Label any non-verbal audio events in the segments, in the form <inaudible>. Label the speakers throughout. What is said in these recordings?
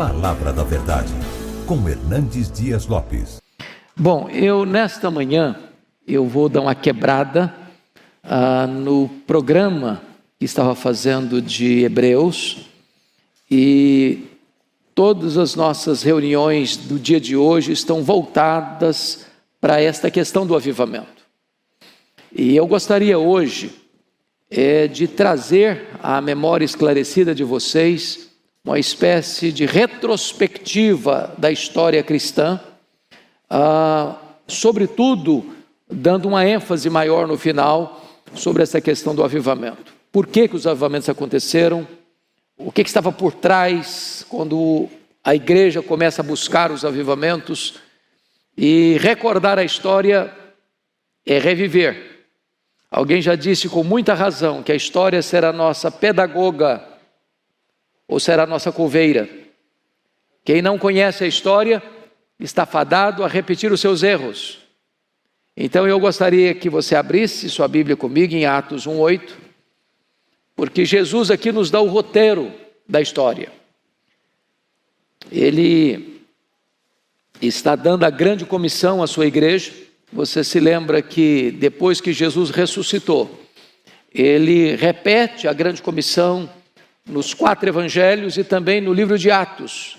Speaker 1: Palavra da Verdade, com Hernandes Dias Lopes.
Speaker 2: Bom, eu nesta manhã eu vou dar uma quebrada ah, no programa que estava fazendo de Hebreus e todas as nossas reuniões do dia de hoje estão voltadas para esta questão do avivamento. E eu gostaria hoje é, de trazer à memória esclarecida de vocês uma espécie de retrospectiva da história cristã, ah, sobretudo dando uma ênfase maior no final sobre essa questão do avivamento. Por que, que os avivamentos aconteceram? O que, que estava por trás quando a igreja começa a buscar os avivamentos? E recordar a história é reviver. Alguém já disse com muita razão que a história será nossa pedagoga ou será nossa coveira. Quem não conhece a história está fadado a repetir os seus erros. Então eu gostaria que você abrisse sua Bíblia comigo em Atos 1:8, porque Jesus aqui nos dá o roteiro da história. Ele está dando a grande comissão à sua igreja. Você se lembra que depois que Jesus ressuscitou, ele repete a grande comissão nos quatro evangelhos e também no livro de Atos,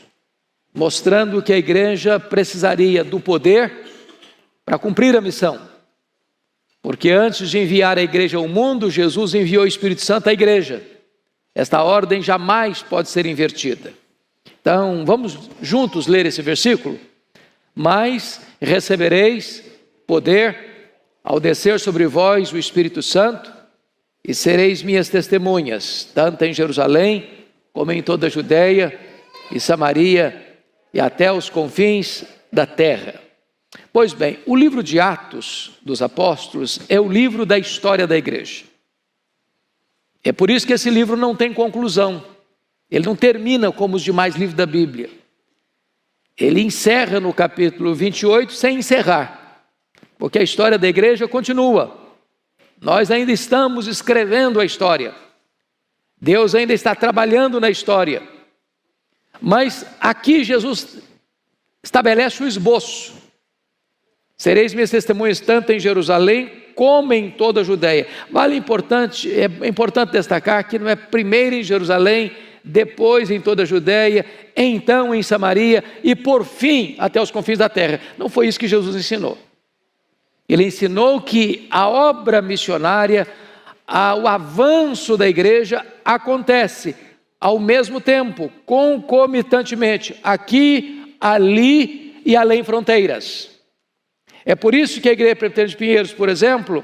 Speaker 2: mostrando que a igreja precisaria do poder para cumprir a missão. Porque antes de enviar a igreja ao mundo, Jesus enviou o Espírito Santo à igreja. Esta ordem jamais pode ser invertida. Então, vamos juntos ler esse versículo? Mas recebereis poder ao descer sobre vós o Espírito Santo e sereis minhas testemunhas, tanto em Jerusalém, como em toda a Judéia e Samaria e até os confins da terra. Pois bem, o livro de Atos dos Apóstolos é o livro da história da igreja. É por isso que esse livro não tem conclusão. Ele não termina como os demais livros da Bíblia. Ele encerra no capítulo 28 sem encerrar, porque a história da igreja continua. Nós ainda estamos escrevendo a história. Deus ainda está trabalhando na história. Mas aqui Jesus estabelece o esboço. Sereis minhas testemunhas tanto em Jerusalém como em toda a Judéia. Vale importante, é importante destacar que não é primeiro em Jerusalém, depois em toda a Judéia, então em Samaria e por fim até os confins da terra. Não foi isso que Jesus ensinou. Ele ensinou que a obra missionária, o avanço da igreja acontece ao mesmo tempo, concomitantemente, aqui, ali e além fronteiras. É por isso que a Igreja Presbiteriana de Pinheiros, por exemplo,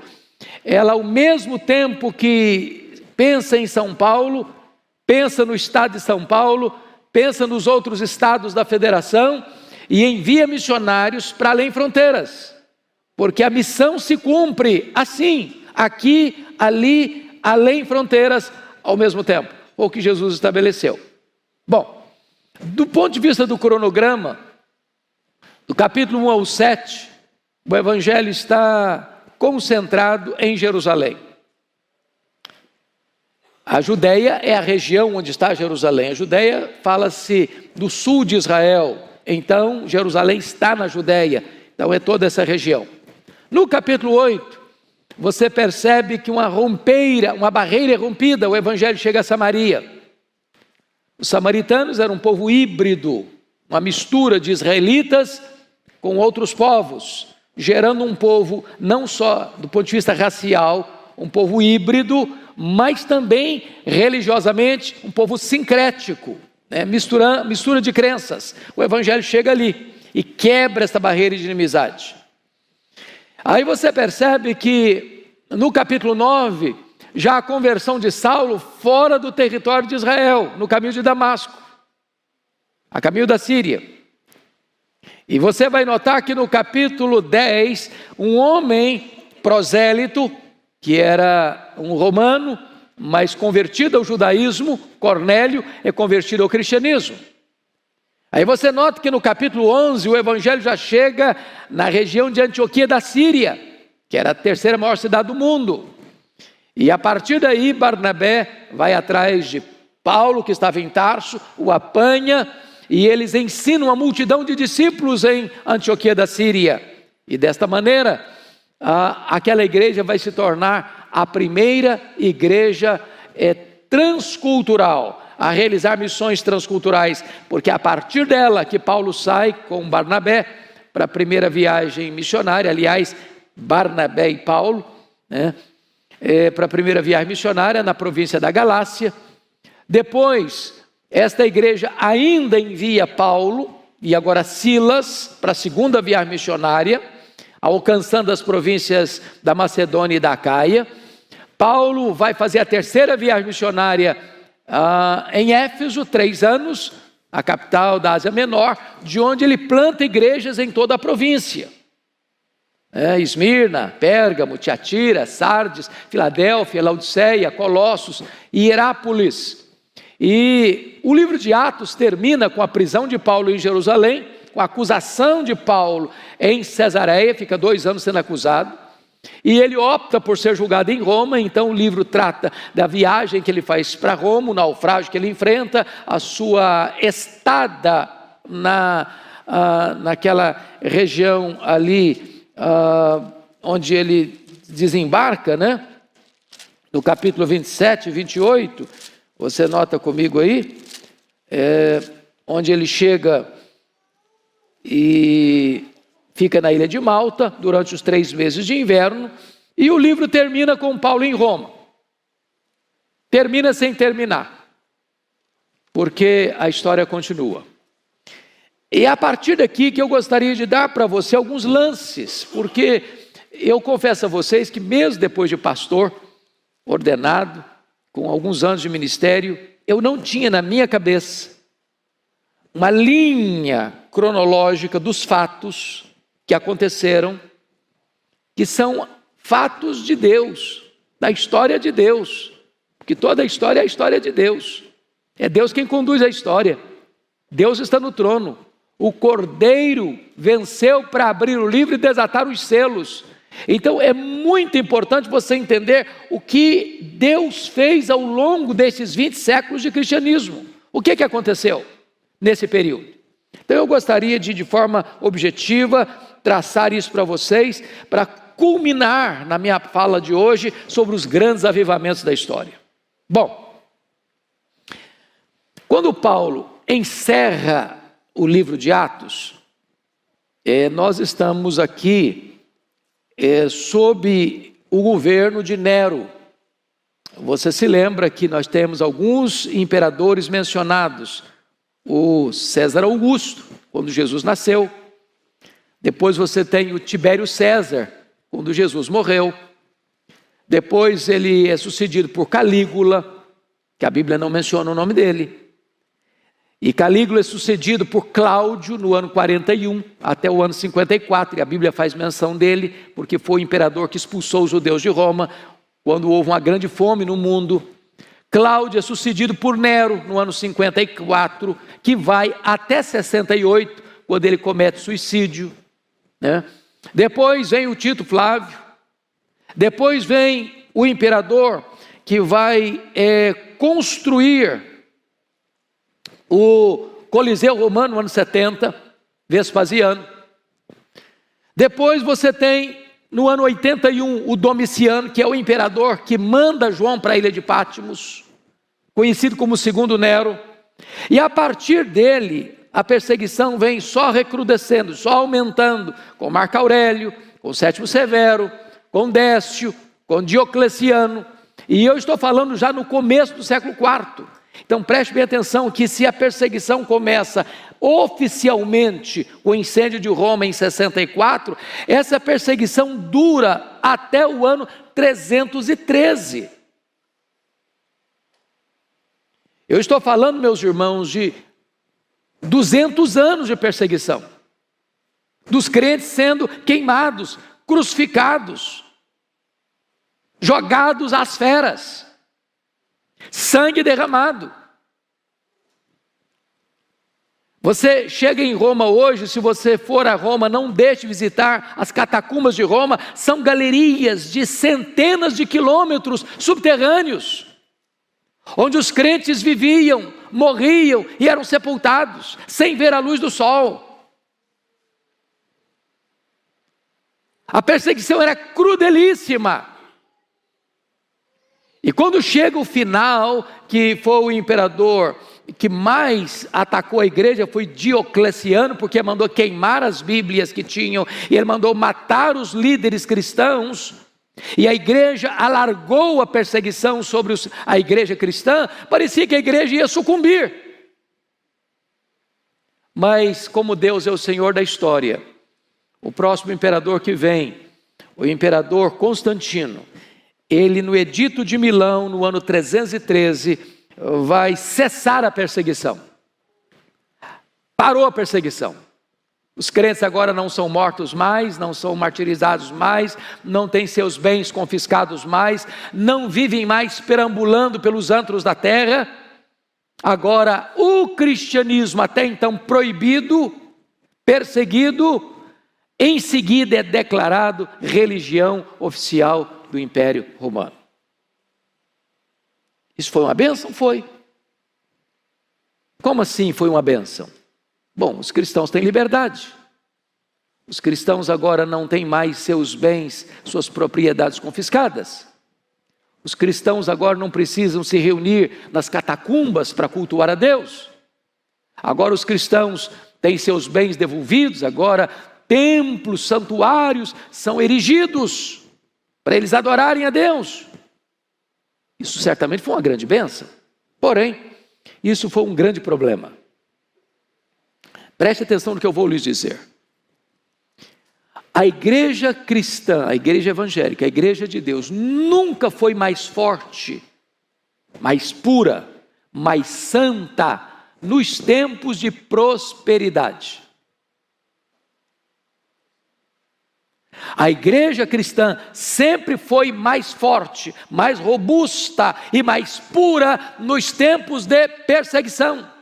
Speaker 2: ela ao mesmo tempo que pensa em São Paulo, pensa no estado de São Paulo, pensa nos outros estados da federação e envia missionários para além fronteiras porque a missão se cumpre assim, aqui, ali, além fronteiras, ao mesmo tempo, o que Jesus estabeleceu. Bom, do ponto de vista do cronograma, do capítulo 1 ao 7, o evangelho está concentrado em Jerusalém. A Judéia é a região onde está Jerusalém. A Judéia fala-se do sul de Israel. Então, Jerusalém está na Judéia. Então, é toda essa região. No capítulo 8, você percebe que uma rompeira, uma barreira é rompida, o evangelho chega a Samaria. Os samaritanos eram um povo híbrido, uma mistura de israelitas com outros povos, gerando um povo não só do ponto de vista racial, um povo híbrido, mas também religiosamente um povo sincrético, né? mistura, mistura de crenças. O evangelho chega ali e quebra essa barreira de inimizade. Aí você percebe que no capítulo 9, já a conversão de Saulo fora do território de Israel, no caminho de Damasco, a caminho da Síria. E você vai notar que no capítulo 10, um homem prosélito, que era um romano, mas convertido ao judaísmo, Cornélio, é convertido ao cristianismo. Aí você nota que no capítulo 11 o evangelho já chega na região de Antioquia da Síria, que era a terceira maior cidade do mundo. E a partir daí Barnabé vai atrás de Paulo, que estava em Tarso, o apanha e eles ensinam a multidão de discípulos em Antioquia da Síria. E desta maneira, aquela igreja vai se tornar a primeira igreja é, transcultural a realizar missões transculturais, porque é a partir dela que Paulo sai com Barnabé para a primeira viagem missionária, aliás, Barnabé e Paulo, né, é, para a primeira viagem missionária na província da Galácia. Depois, esta igreja ainda envia Paulo e agora Silas para a segunda viagem missionária, alcançando as províncias da Macedônia e da Caia. Paulo vai fazer a terceira viagem missionária ah, em Éfeso, três anos, a capital da Ásia Menor, de onde ele planta igrejas em toda a província. É, Esmirna, Pérgamo, Tiatira, Sardes, Filadélfia, Laodiceia, Colossos e Herápolis. E o livro de Atos termina com a prisão de Paulo em Jerusalém, com a acusação de Paulo em Cesareia, fica dois anos sendo acusado. E ele opta por ser julgado em Roma, então o livro trata da viagem que ele faz para Roma, o naufrágio que ele enfrenta, a sua estada na, ah, naquela região ali ah, onde ele desembarca, né? No capítulo 27 e 28, você nota comigo aí, é, onde ele chega e fica na ilha de Malta durante os três meses de inverno, e o livro termina com Paulo em Roma. Termina sem terminar, porque a história continua. E é a partir daqui que eu gostaria de dar para você alguns lances, porque eu confesso a vocês que, mesmo depois de pastor, ordenado, com alguns anos de ministério, eu não tinha na minha cabeça uma linha cronológica dos fatos que aconteceram, que são fatos de Deus, da história de Deus, que toda a história é a história de Deus. É Deus quem conduz a história. Deus está no trono. O Cordeiro venceu para abrir o livro e desatar os selos. Então é muito importante você entender o que Deus fez ao longo desses 20 séculos de cristianismo. O que, que aconteceu nesse período? Então eu gostaria de, de forma objetiva, traçar isso para vocês, para culminar na minha fala de hoje sobre os grandes avivamentos da história. Bom, quando Paulo encerra o livro de Atos, é, nós estamos aqui é, sob o governo de Nero. Você se lembra que nós temos alguns imperadores mencionados: o César Augusto, quando Jesus nasceu, depois você tem o Tibério César, quando Jesus morreu. Depois ele é sucedido por Calígula, que a Bíblia não menciona o nome dele. E Calígula é sucedido por Cláudio no ano 41 até o ano 54, e a Bíblia faz menção dele, porque foi o imperador que expulsou os judeus de Roma quando houve uma grande fome no mundo. Cláudio é sucedido por Nero no ano 54, que vai até 68, quando ele comete suicídio. Né? Depois vem o Tito Flávio, depois vem o imperador que vai é, construir o Coliseu Romano no ano 70, Vespasiano. Depois você tem no ano 81 o Domiciano, que é o imperador que manda João para a ilha de Pátimos, conhecido como segundo Nero. E a partir dele, a perseguição vem só recrudescendo, só aumentando, com Marco Aurélio, com Sétimo Severo, com Décio, com Diocleciano, e eu estou falando já no começo do século IV. Então preste bem atenção que se a perseguição começa oficialmente com o incêndio de Roma em 64, essa perseguição dura até o ano 313. Eu estou falando, meus irmãos, de 200 anos de perseguição, dos crentes sendo queimados, crucificados, jogados às feras, sangue derramado. Você chega em Roma hoje, se você for a Roma, não deixe de visitar as catacumbas de Roma, são galerias de centenas de quilômetros subterrâneos onde os crentes viviam, morriam e eram sepultados, sem ver a luz do sol. A perseguição era crudelíssima. E quando chega o final, que foi o imperador que mais atacou a igreja foi Diocleciano, porque mandou queimar as Bíblias que tinham, e ele mandou matar os líderes cristãos. E a igreja alargou a perseguição sobre os, a igreja cristã, parecia que a igreja ia sucumbir. Mas, como Deus é o Senhor da história, o próximo imperador que vem, o imperador Constantino, ele no Edito de Milão, no ano 313, vai cessar a perseguição. Parou a perseguição. Os crentes agora não são mortos mais, não são martirizados mais, não têm seus bens confiscados mais, não vivem mais perambulando pelos antros da terra. Agora, o cristianismo, até então proibido, perseguido, em seguida é declarado religião oficial do Império Romano. Isso foi uma benção? Foi. Como assim foi uma benção? Bom, os cristãos têm liberdade. Os cristãos agora não têm mais seus bens, suas propriedades confiscadas. Os cristãos agora não precisam se reunir nas catacumbas para cultuar a Deus. Agora os cristãos têm seus bens devolvidos, agora templos, santuários são erigidos para eles adorarem a Deus. Isso certamente foi uma grande benção. Porém, isso foi um grande problema. Preste atenção no que eu vou lhes dizer. A igreja cristã, a igreja evangélica, a igreja de Deus, nunca foi mais forte, mais pura, mais santa nos tempos de prosperidade. A igreja cristã sempre foi mais forte, mais robusta e mais pura nos tempos de perseguição.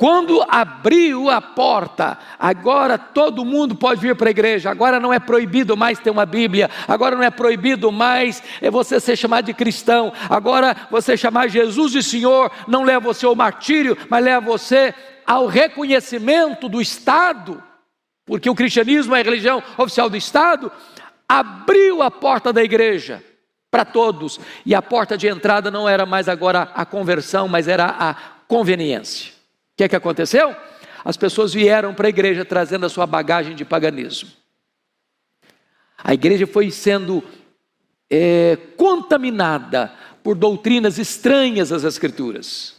Speaker 2: Quando abriu a porta, agora todo mundo pode vir para a igreja, agora não é proibido mais ter uma Bíblia, agora não é proibido mais é você ser chamado de cristão, agora você chamar Jesus de Senhor não leva você ao martírio, mas leva você ao reconhecimento do Estado. Porque o cristianismo é a religião oficial do Estado, abriu a porta da igreja para todos, e a porta de entrada não era mais agora a conversão, mas era a conveniência. Que é que aconteceu? As pessoas vieram para a igreja trazendo a sua bagagem de paganismo. A igreja foi sendo é, contaminada por doutrinas estranhas às Escrituras.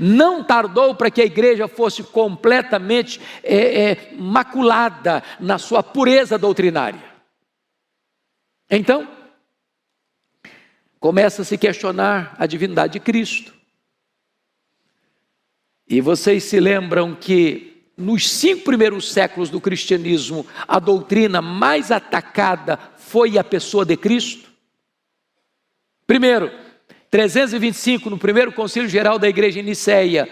Speaker 2: Não tardou para que a igreja fosse completamente é, é, maculada na sua pureza doutrinária. Então, começa a se questionar a divindade de Cristo. E vocês se lembram que nos cinco primeiros séculos do cristianismo, a doutrina mais atacada foi a pessoa de Cristo? Primeiro, 325, no primeiro concílio geral da igreja em Niceia,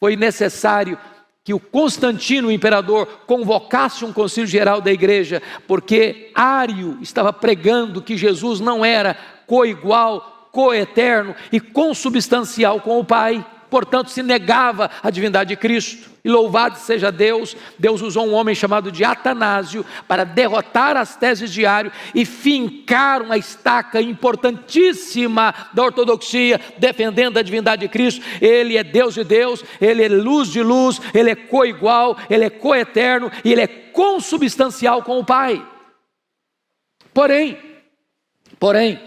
Speaker 2: foi necessário que o Constantino, o imperador, convocasse um concílio geral da igreja, porque Ário estava pregando que Jesus não era coigual, coeterno e consubstancial com o Pai portanto se negava a divindade de Cristo. E louvado seja Deus, Deus usou um homem chamado de Atanásio para derrotar as teses de Ário e fincar uma estaca importantíssima da ortodoxia, defendendo a divindade de Cristo. Ele é Deus de Deus, ele é luz de luz, ele é coigual, ele é coeterno e ele é consubstancial com o Pai. Porém, porém,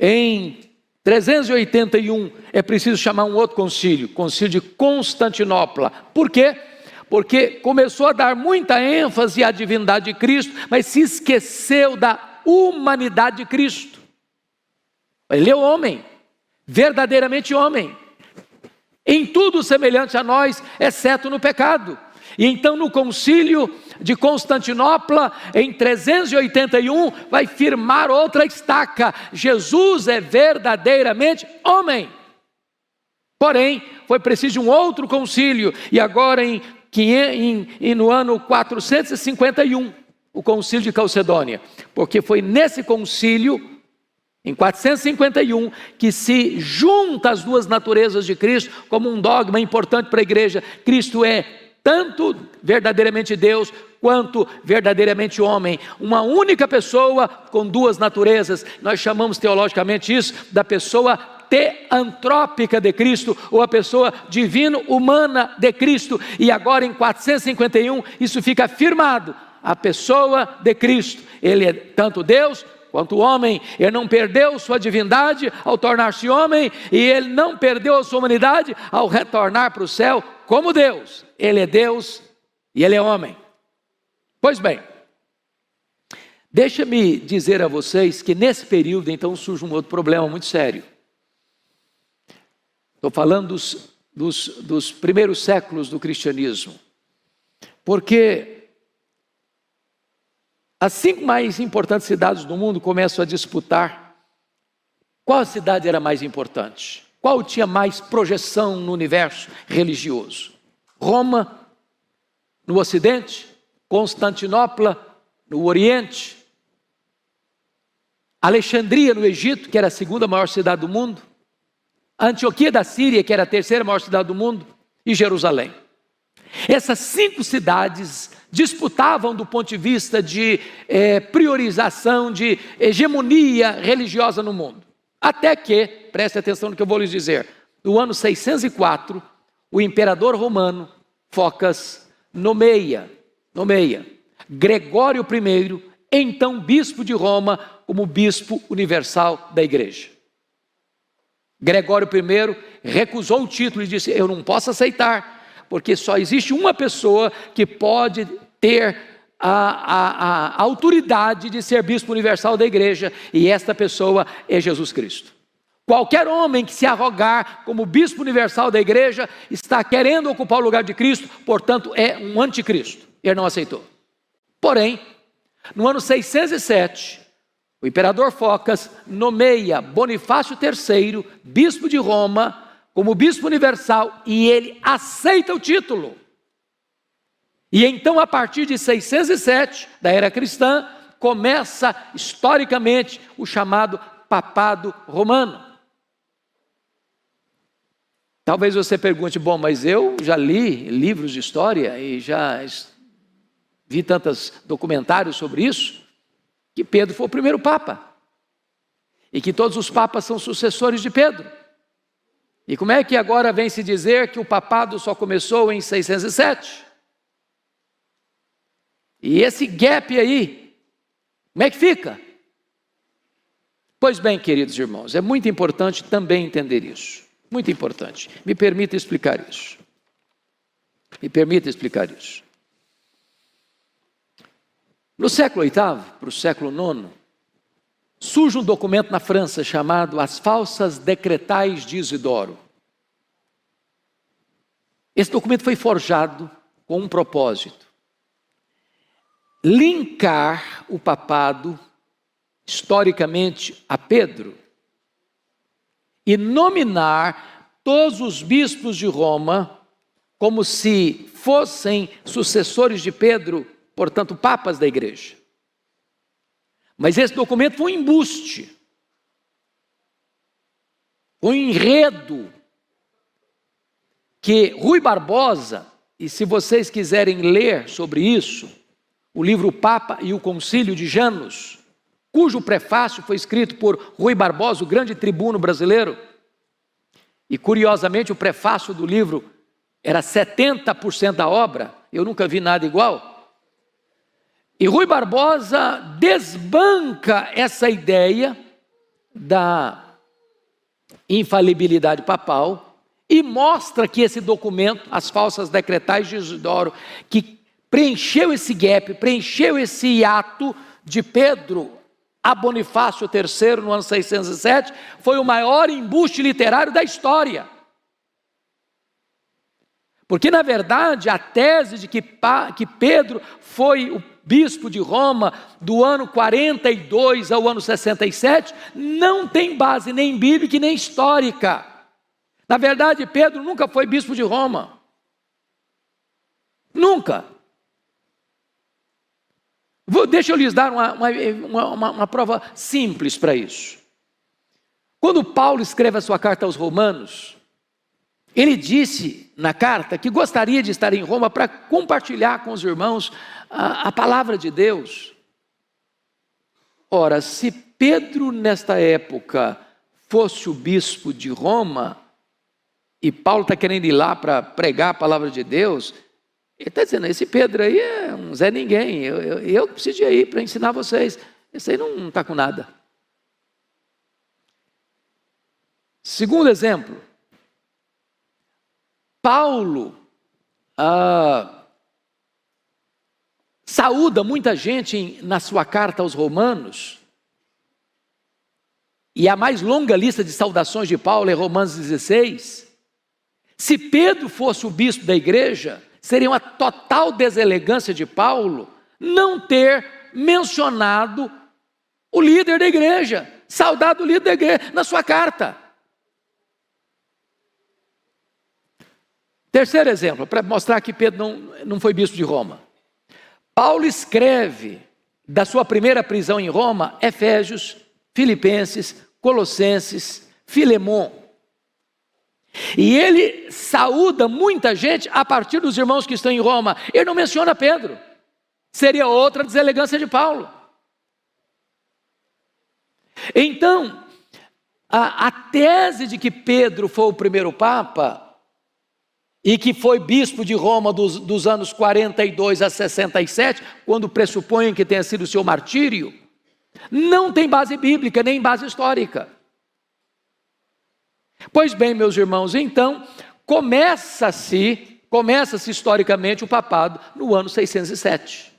Speaker 2: em 381 é preciso chamar um outro concílio, concílio de Constantinopla. Por quê? Porque começou a dar muita ênfase à divindade de Cristo, mas se esqueceu da humanidade de Cristo. Ele é homem, verdadeiramente homem, em tudo semelhante a nós, exceto no pecado. E então, no concílio de Constantinopla, em 381, vai firmar outra estaca: Jesus é verdadeiramente homem. Porém, foi preciso um outro concílio, e agora em, em, no ano 451, o concílio de Calcedônia, porque foi nesse concílio em 451, que se junta as duas naturezas de Cristo como um dogma importante para a igreja. Cristo é tanto verdadeiramente Deus quanto verdadeiramente homem, uma única pessoa com duas naturezas. Nós chamamos teologicamente isso da pessoa teantrópica de Cristo, ou a pessoa divino-humana de Cristo. E agora em 451 isso fica afirmado: a pessoa de Cristo. Ele é tanto Deus quanto homem, ele não perdeu sua divindade ao tornar-se homem, e ele não perdeu a sua humanidade ao retornar para o céu como Deus. Ele é Deus e ele é homem. Pois bem, deixa-me dizer a vocês que nesse período então surge um outro problema muito sério. Estou falando dos, dos, dos primeiros séculos do cristianismo, porque as cinco mais importantes cidades do mundo começam a disputar qual cidade era mais importante, qual tinha mais projeção no universo religioso. Roma, no Ocidente, Constantinopla, no Oriente, Alexandria, no Egito, que era a segunda maior cidade do mundo, Antioquia da Síria, que era a terceira maior cidade do mundo, e Jerusalém. Essas cinco cidades disputavam do ponto de vista de é, priorização, de hegemonia religiosa no mundo. Até que, preste atenção no que eu vou lhes dizer, no ano 604, o imperador romano, Focas, nomeia, nomeia Gregório I, então bispo de Roma, como bispo universal da igreja. Gregório I recusou o título e disse: Eu não posso aceitar porque só existe uma pessoa que pode ter a, a, a, autoridade de ser bispo universal da igreja, e esta pessoa é Jesus Cristo. Qualquer homem que se arrogar como bispo universal da igreja está querendo ocupar o lugar de Cristo, portanto é um anticristo. Ele não aceitou. Porém, no ano 607, o imperador Focas nomeia Bonifácio III, bispo de Roma, como bispo universal e ele aceita o título. E então, a partir de 607, da era cristã, começa historicamente o chamado papado romano. Talvez você pergunte: bom, mas eu já li livros de história e já vi tantos documentários sobre isso, que Pedro foi o primeiro papa. E que todos os papas são sucessores de Pedro. E como é que agora vem se dizer que o papado só começou em 607? E esse gap aí, como é que fica? Pois bem, queridos irmãos, é muito importante também entender isso. Muito importante. Me permita explicar isso. Me permita explicar isso. No século VIII para o século IX, surge um documento na França chamado As Falsas Decretais de Isidoro. Esse documento foi forjado com um propósito: linkar o papado historicamente a Pedro e nominar todos os bispos de Roma como se fossem sucessores de Pedro, portanto, papas da igreja. Mas esse documento foi um embuste, um enredo que Rui Barbosa, e se vocês quiserem ler sobre isso, o livro Papa e o Concílio de Janos, cujo prefácio foi escrito por Rui Barbosa, o grande tribuno brasileiro, e curiosamente o prefácio do livro era 70% da obra, eu nunca vi nada igual. E Rui Barbosa desbanca essa ideia da infalibilidade papal e mostra que esse documento, as falsas decretais de Isidoro, que preencheu esse gap, preencheu esse hiato de Pedro a Bonifácio III no ano 607, foi o maior embuste literário da história. Porque, na verdade, a tese de que, que Pedro foi o bispo de Roma do ano 42 ao ano 67 não tem base nem bíblica nem histórica. Na verdade, Pedro nunca foi bispo de Roma. Nunca. Vou, deixa eu lhes dar uma, uma, uma, uma prova simples para isso. Quando Paulo escreve a sua carta aos Romanos, ele disse na carta que gostaria de estar em Roma para compartilhar com os irmãos a, a palavra de Deus. Ora, se Pedro, nesta época, fosse o bispo de Roma, e Paulo está querendo ir lá para pregar a palavra de Deus, ele está dizendo: esse Pedro aí é um Zé Ninguém, eu, eu, eu preciso ir para ensinar vocês. Esse aí não está com nada. Segundo exemplo, Paulo ah, saúda muita gente em, na sua carta aos Romanos, e a mais longa lista de saudações de Paulo é Romanos 16. Se Pedro fosse o bispo da igreja, seria uma total deselegância de Paulo não ter mencionado o líder da igreja, saudado o líder da igreja na sua carta. Terceiro exemplo, para mostrar que Pedro não, não foi bispo de Roma. Paulo escreve da sua primeira prisão em Roma, Efésios, Filipenses, Colossenses, Filemon. E ele saúda muita gente a partir dos irmãos que estão em Roma. Ele não menciona Pedro. Seria outra deselegância de Paulo. Então, a, a tese de que Pedro foi o primeiro Papa e que foi bispo de Roma dos, dos anos 42 a 67, quando pressupõem que tenha sido o seu martírio, não tem base bíblica nem base histórica. Pois bem, meus irmãos, então começa-se, começa-se historicamente o papado no ano 607.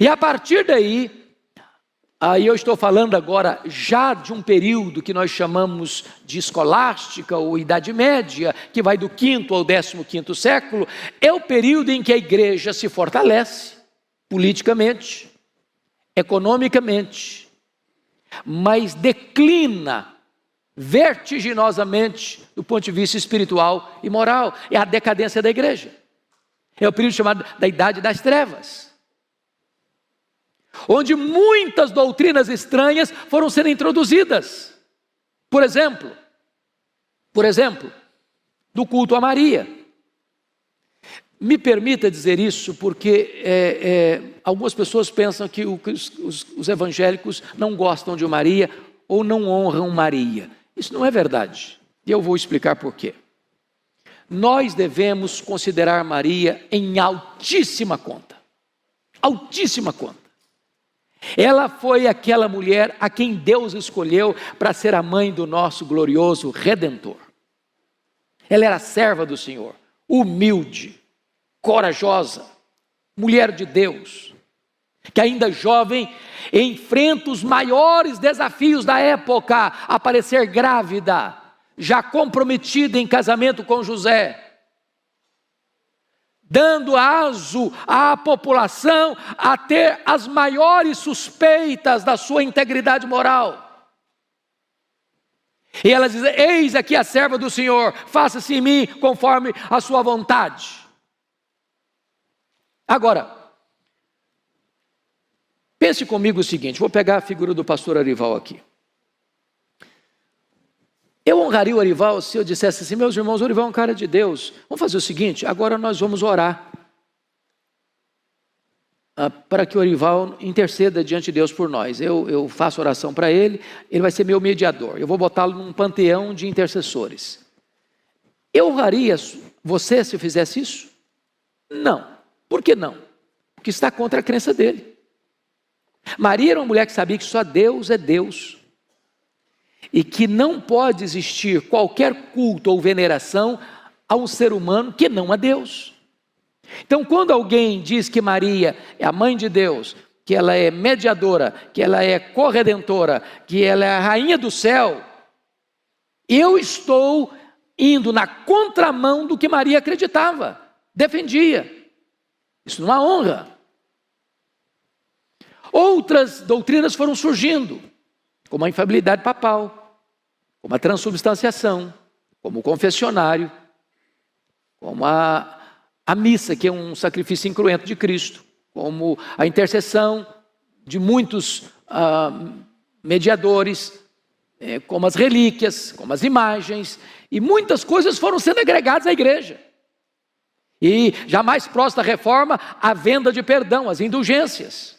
Speaker 2: E a partir daí, Aí eu estou falando agora já de um período que nós chamamos de escolástica ou Idade Média, que vai do quinto ao décimo quinto século, é o período em que a igreja se fortalece politicamente, economicamente, mas declina vertiginosamente do ponto de vista espiritual e moral. É a decadência da igreja. É o período chamado da Idade das Trevas onde muitas doutrinas estranhas foram sendo introduzidas. Por exemplo, por exemplo, do culto a Maria. Me permita dizer isso porque é, é, algumas pessoas pensam que os, os, os evangélicos não gostam de Maria ou não honram Maria. Isso não é verdade. E eu vou explicar por quê. Nós devemos considerar Maria em altíssima conta. Altíssima conta. Ela foi aquela mulher a quem Deus escolheu para ser a mãe do nosso glorioso redentor. Ela era serva do Senhor, humilde, corajosa, mulher de Deus, que ainda jovem enfrenta os maiores desafios da época, aparecer grávida, já comprometida em casamento com José dando aso à população a ter as maiores suspeitas da sua integridade moral. E ela diz: Eis aqui a serva do Senhor, faça-se em mim conforme a sua vontade. Agora, pense comigo o seguinte: vou pegar a figura do pastor Arival aqui. Eu honraria o Orival se eu dissesse assim, meus irmãos, o Orival é um cara de Deus. Vamos fazer o seguinte, agora nós vamos orar. Ah, para que o Orival interceda diante de Deus por nós. Eu, eu faço oração para ele, ele vai ser meu mediador. Eu vou botá-lo num panteão de intercessores. Eu honraria você se eu fizesse isso? Não. Por que não? Porque está contra a crença dele. Maria era uma mulher que sabia que só Deus é Deus e que não pode existir qualquer culto ou veneração a um ser humano que não a Deus. Então, quando alguém diz que Maria é a mãe de Deus, que ela é mediadora, que ela é corredentora, que ela é a rainha do céu, eu estou indo na contramão do que Maria acreditava, defendia. Isso não é honra. Outras doutrinas foram surgindo, como a infabilidade papal, como a transubstanciação, como o confessionário, como a, a missa, que é um sacrifício incruento de Cristo, como a intercessão de muitos ah, mediadores, é, como as relíquias, como as imagens, e muitas coisas foram sendo agregadas à igreja. E já mais próximo da reforma, a venda de perdão, as indulgências.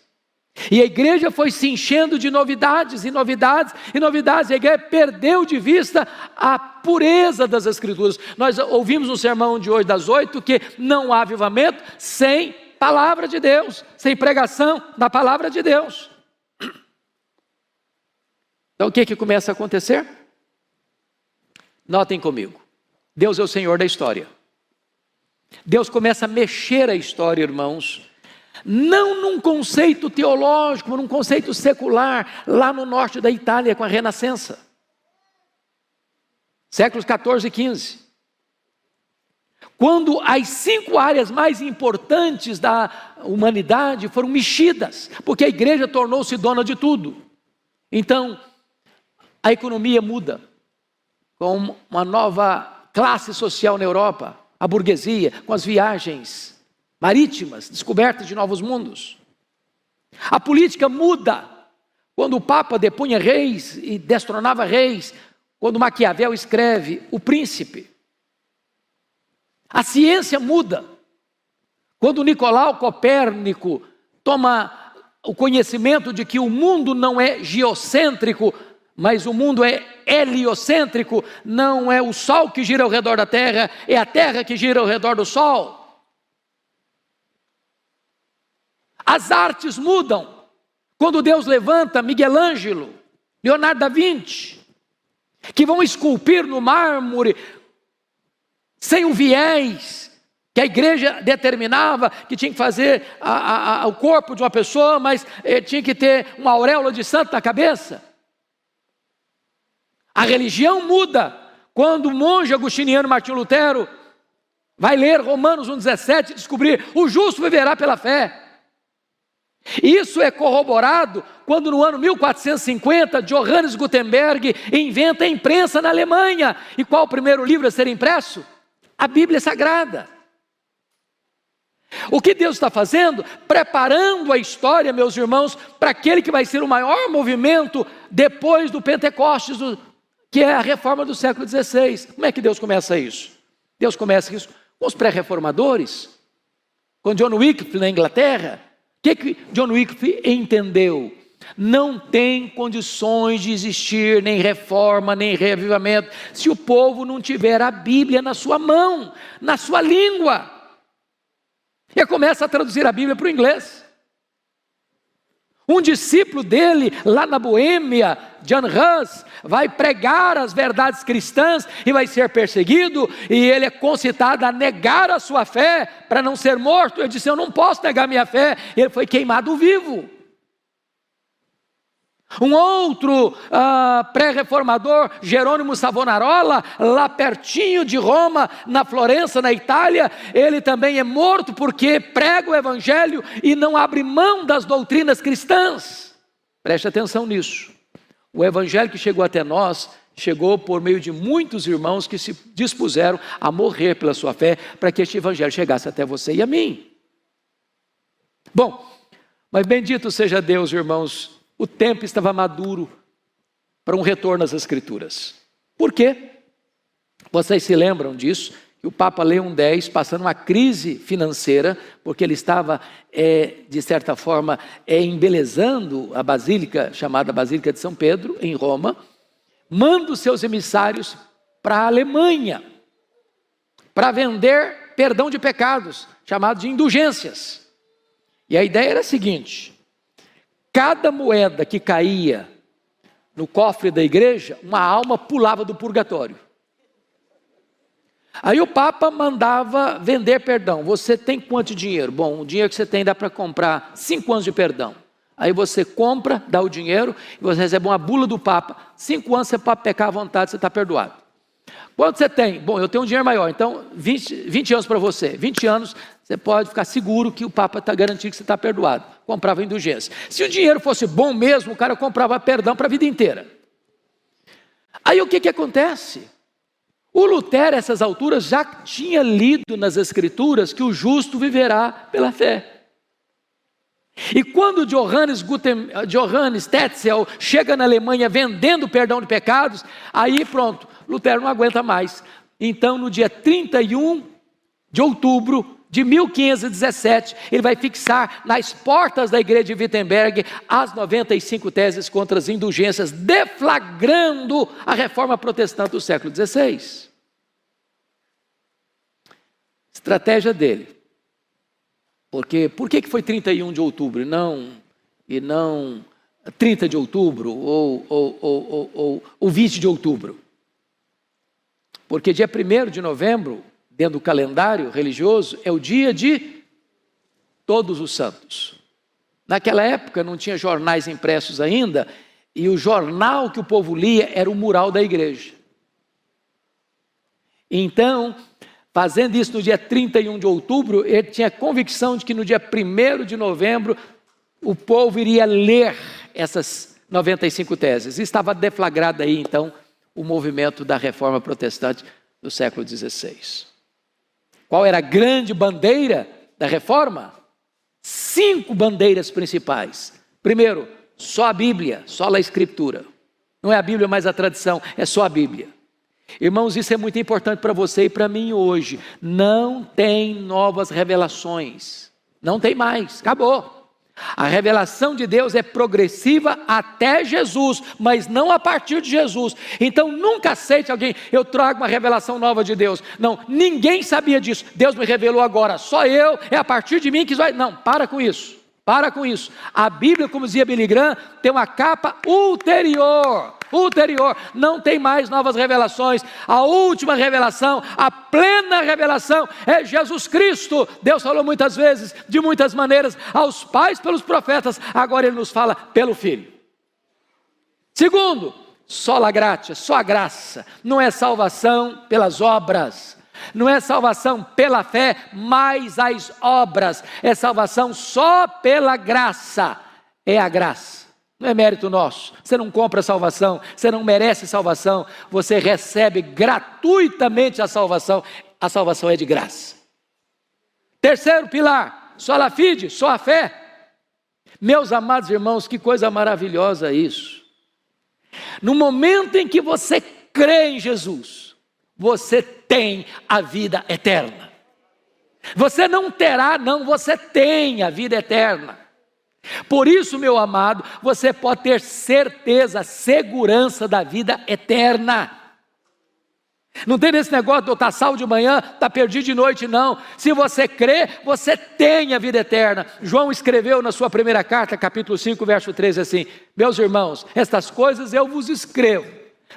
Speaker 2: E a igreja foi se enchendo de novidades e novidades e novidades. E a igreja perdeu de vista a pureza das Escrituras. Nós ouvimos no sermão de hoje, das oito, que não há avivamento sem palavra de Deus, sem pregação da palavra de Deus. Então o que, que começa a acontecer? Notem comigo: Deus é o Senhor da história. Deus começa a mexer a história, irmãos, não num conceito teológico, num conceito secular, lá no norte da Itália, com a Renascença. Séculos 14 e 15. Quando as cinco áreas mais importantes da humanidade foram mexidas, porque a igreja tornou-se dona de tudo. Então, a economia muda, com uma nova classe social na Europa, a burguesia, com as viagens marítimas, descobertas de novos mundos. A política muda quando o Papa depunha reis e destronava reis, quando Maquiavel escreve O Príncipe. A ciência muda quando Nicolau Copérnico toma o conhecimento de que o mundo não é geocêntrico, mas o mundo é heliocêntrico, não é o Sol que gira ao redor da Terra, é a Terra que gira ao redor do Sol. As artes mudam. Quando Deus levanta Miguel Ângelo, Leonardo da Vinci, que vão esculpir no mármore, sem o viés, que a igreja determinava que tinha que fazer a, a, a, o corpo de uma pessoa, mas eh, tinha que ter uma auréola de santo na cabeça. A religião muda quando o monge agustiniano Martinho Lutero vai ler Romanos 1,17 e descobrir: o justo viverá pela fé. Isso é corroborado quando no ano 1450 Johannes Gutenberg inventa a imprensa na Alemanha. E qual o primeiro livro a ser impresso? A Bíblia Sagrada. O que Deus está fazendo? Preparando a história, meus irmãos, para aquele que vai ser o maior movimento depois do Pentecostes, que é a reforma do século XVI. Como é que Deus começa isso? Deus começa isso com os pré-reformadores, com John Wycliffe na Inglaterra. Que, que John Wycliffe entendeu? Não tem condições de existir nem reforma, nem reavivamento, se o povo não tiver a Bíblia na sua mão, na sua língua. E começa a traduzir a Bíblia para o inglês. Um discípulo dele, lá na Boêmia, John Hus, vai pregar as verdades cristãs e vai ser perseguido, e ele é concitado a negar a sua fé para não ser morto. Ele disse: Eu não posso negar minha fé. Ele foi queimado vivo. Um outro uh, pré-reformador, Jerônimo Savonarola, lá pertinho de Roma, na Florença, na Itália, ele também é morto porque prega o Evangelho e não abre mão das doutrinas cristãs. Preste atenção nisso. O Evangelho que chegou até nós chegou por meio de muitos irmãos que se dispuseram a morrer pela sua fé para que este Evangelho chegasse até você e a mim. Bom, mas bendito seja Deus, irmãos o tempo estava maduro para um retorno às Escrituras. Por quê? Vocês se lembram disso? Que o Papa Leão X, passando uma crise financeira, porque ele estava, é, de certa forma, é, embelezando a basílica, chamada Basílica de São Pedro, em Roma, manda os seus emissários para a Alemanha, para vender perdão de pecados, chamado de indulgências. E a ideia era a seguinte: Cada moeda que caía no cofre da igreja, uma alma pulava do purgatório. Aí o Papa mandava vender perdão. Você tem quanto dinheiro? Bom, o dinheiro que você tem dá para comprar cinco anos de perdão. Aí você compra, dá o dinheiro, e você recebe uma bula do Papa. Cinco anos você pode pecar à vontade, você está perdoado. Quanto você tem? Bom, eu tenho um dinheiro maior, então 20, 20 anos para você. 20 anos, você pode ficar seguro que o Papa está garantindo que você está perdoado. Comprava indulgência. Se o dinheiro fosse bom mesmo, o cara comprava perdão para a vida inteira. Aí o que, que acontece? O Lutero, a essas alturas, já tinha lido nas Escrituras que o justo viverá pela fé. E quando Johannes, Johannes Tetzel chega na Alemanha vendendo perdão de pecados, aí pronto, Lutero não aguenta mais. Então, no dia 31 de outubro de 1517, ele vai fixar nas portas da igreja de Wittenberg as 95 teses contra as indulgências, deflagrando a reforma protestante do século XVI. Estratégia dele. Porque por que foi 31 de outubro e não, e não 30 de outubro ou, ou, ou, ou, ou 20 de outubro? Porque dia 1 de novembro, dentro do calendário religioso, é o dia de todos os santos. Naquela época não tinha jornais impressos ainda, e o jornal que o povo lia era o mural da igreja. Então, fazendo isso no dia 31 de outubro, ele tinha convicção de que no dia 1 de novembro o povo iria ler essas 95 teses. Estava deflagrado aí, então, o movimento da reforma protestante do século XVI. Qual era a grande bandeira da reforma? Cinco bandeiras principais. Primeiro, só a Bíblia, só a Escritura. Não é a Bíblia, mas a tradição, é só a Bíblia. Irmãos, isso é muito importante para você e para mim hoje. Não tem novas revelações. Não tem mais, acabou. A revelação de Deus é progressiva até Jesus, mas não a partir de Jesus. Então nunca aceite alguém, eu trago uma revelação nova de Deus. Não, ninguém sabia disso. Deus me revelou agora, só eu, é a partir de mim que vai. Não, para com isso. Para com isso. A Bíblia, como dizia Billy Graham, tem uma capa ulterior. Ulterior. Não tem mais novas revelações. A última revelação, a plena revelação é Jesus Cristo. Deus falou muitas vezes, de muitas maneiras, aos pais pelos profetas. Agora Ele nos fala pelo Filho. Segundo, só a graça, só a graça. Não é salvação pelas obras não é salvação pela fé, mas as obras. É salvação só pela graça. É a graça. Não é mérito nosso. Você não compra salvação, você não merece salvação, você recebe gratuitamente a salvação. A salvação é de graça. Terceiro pilar, só a fide, só a fé. Meus amados irmãos, que coisa maravilhosa isso. No momento em que você crê em Jesus, você tem a vida eterna. Você não terá, não, você tem a vida eterna. Por isso, meu amado, você pode ter certeza, segurança da vida eterna. Não tem esse negócio de eu estar salvo de manhã, estar perdido de noite, não. Se você crê, você tem a vida eterna. João escreveu na sua primeira carta, capítulo 5, verso 13, assim: Meus irmãos, estas coisas eu vos escrevo,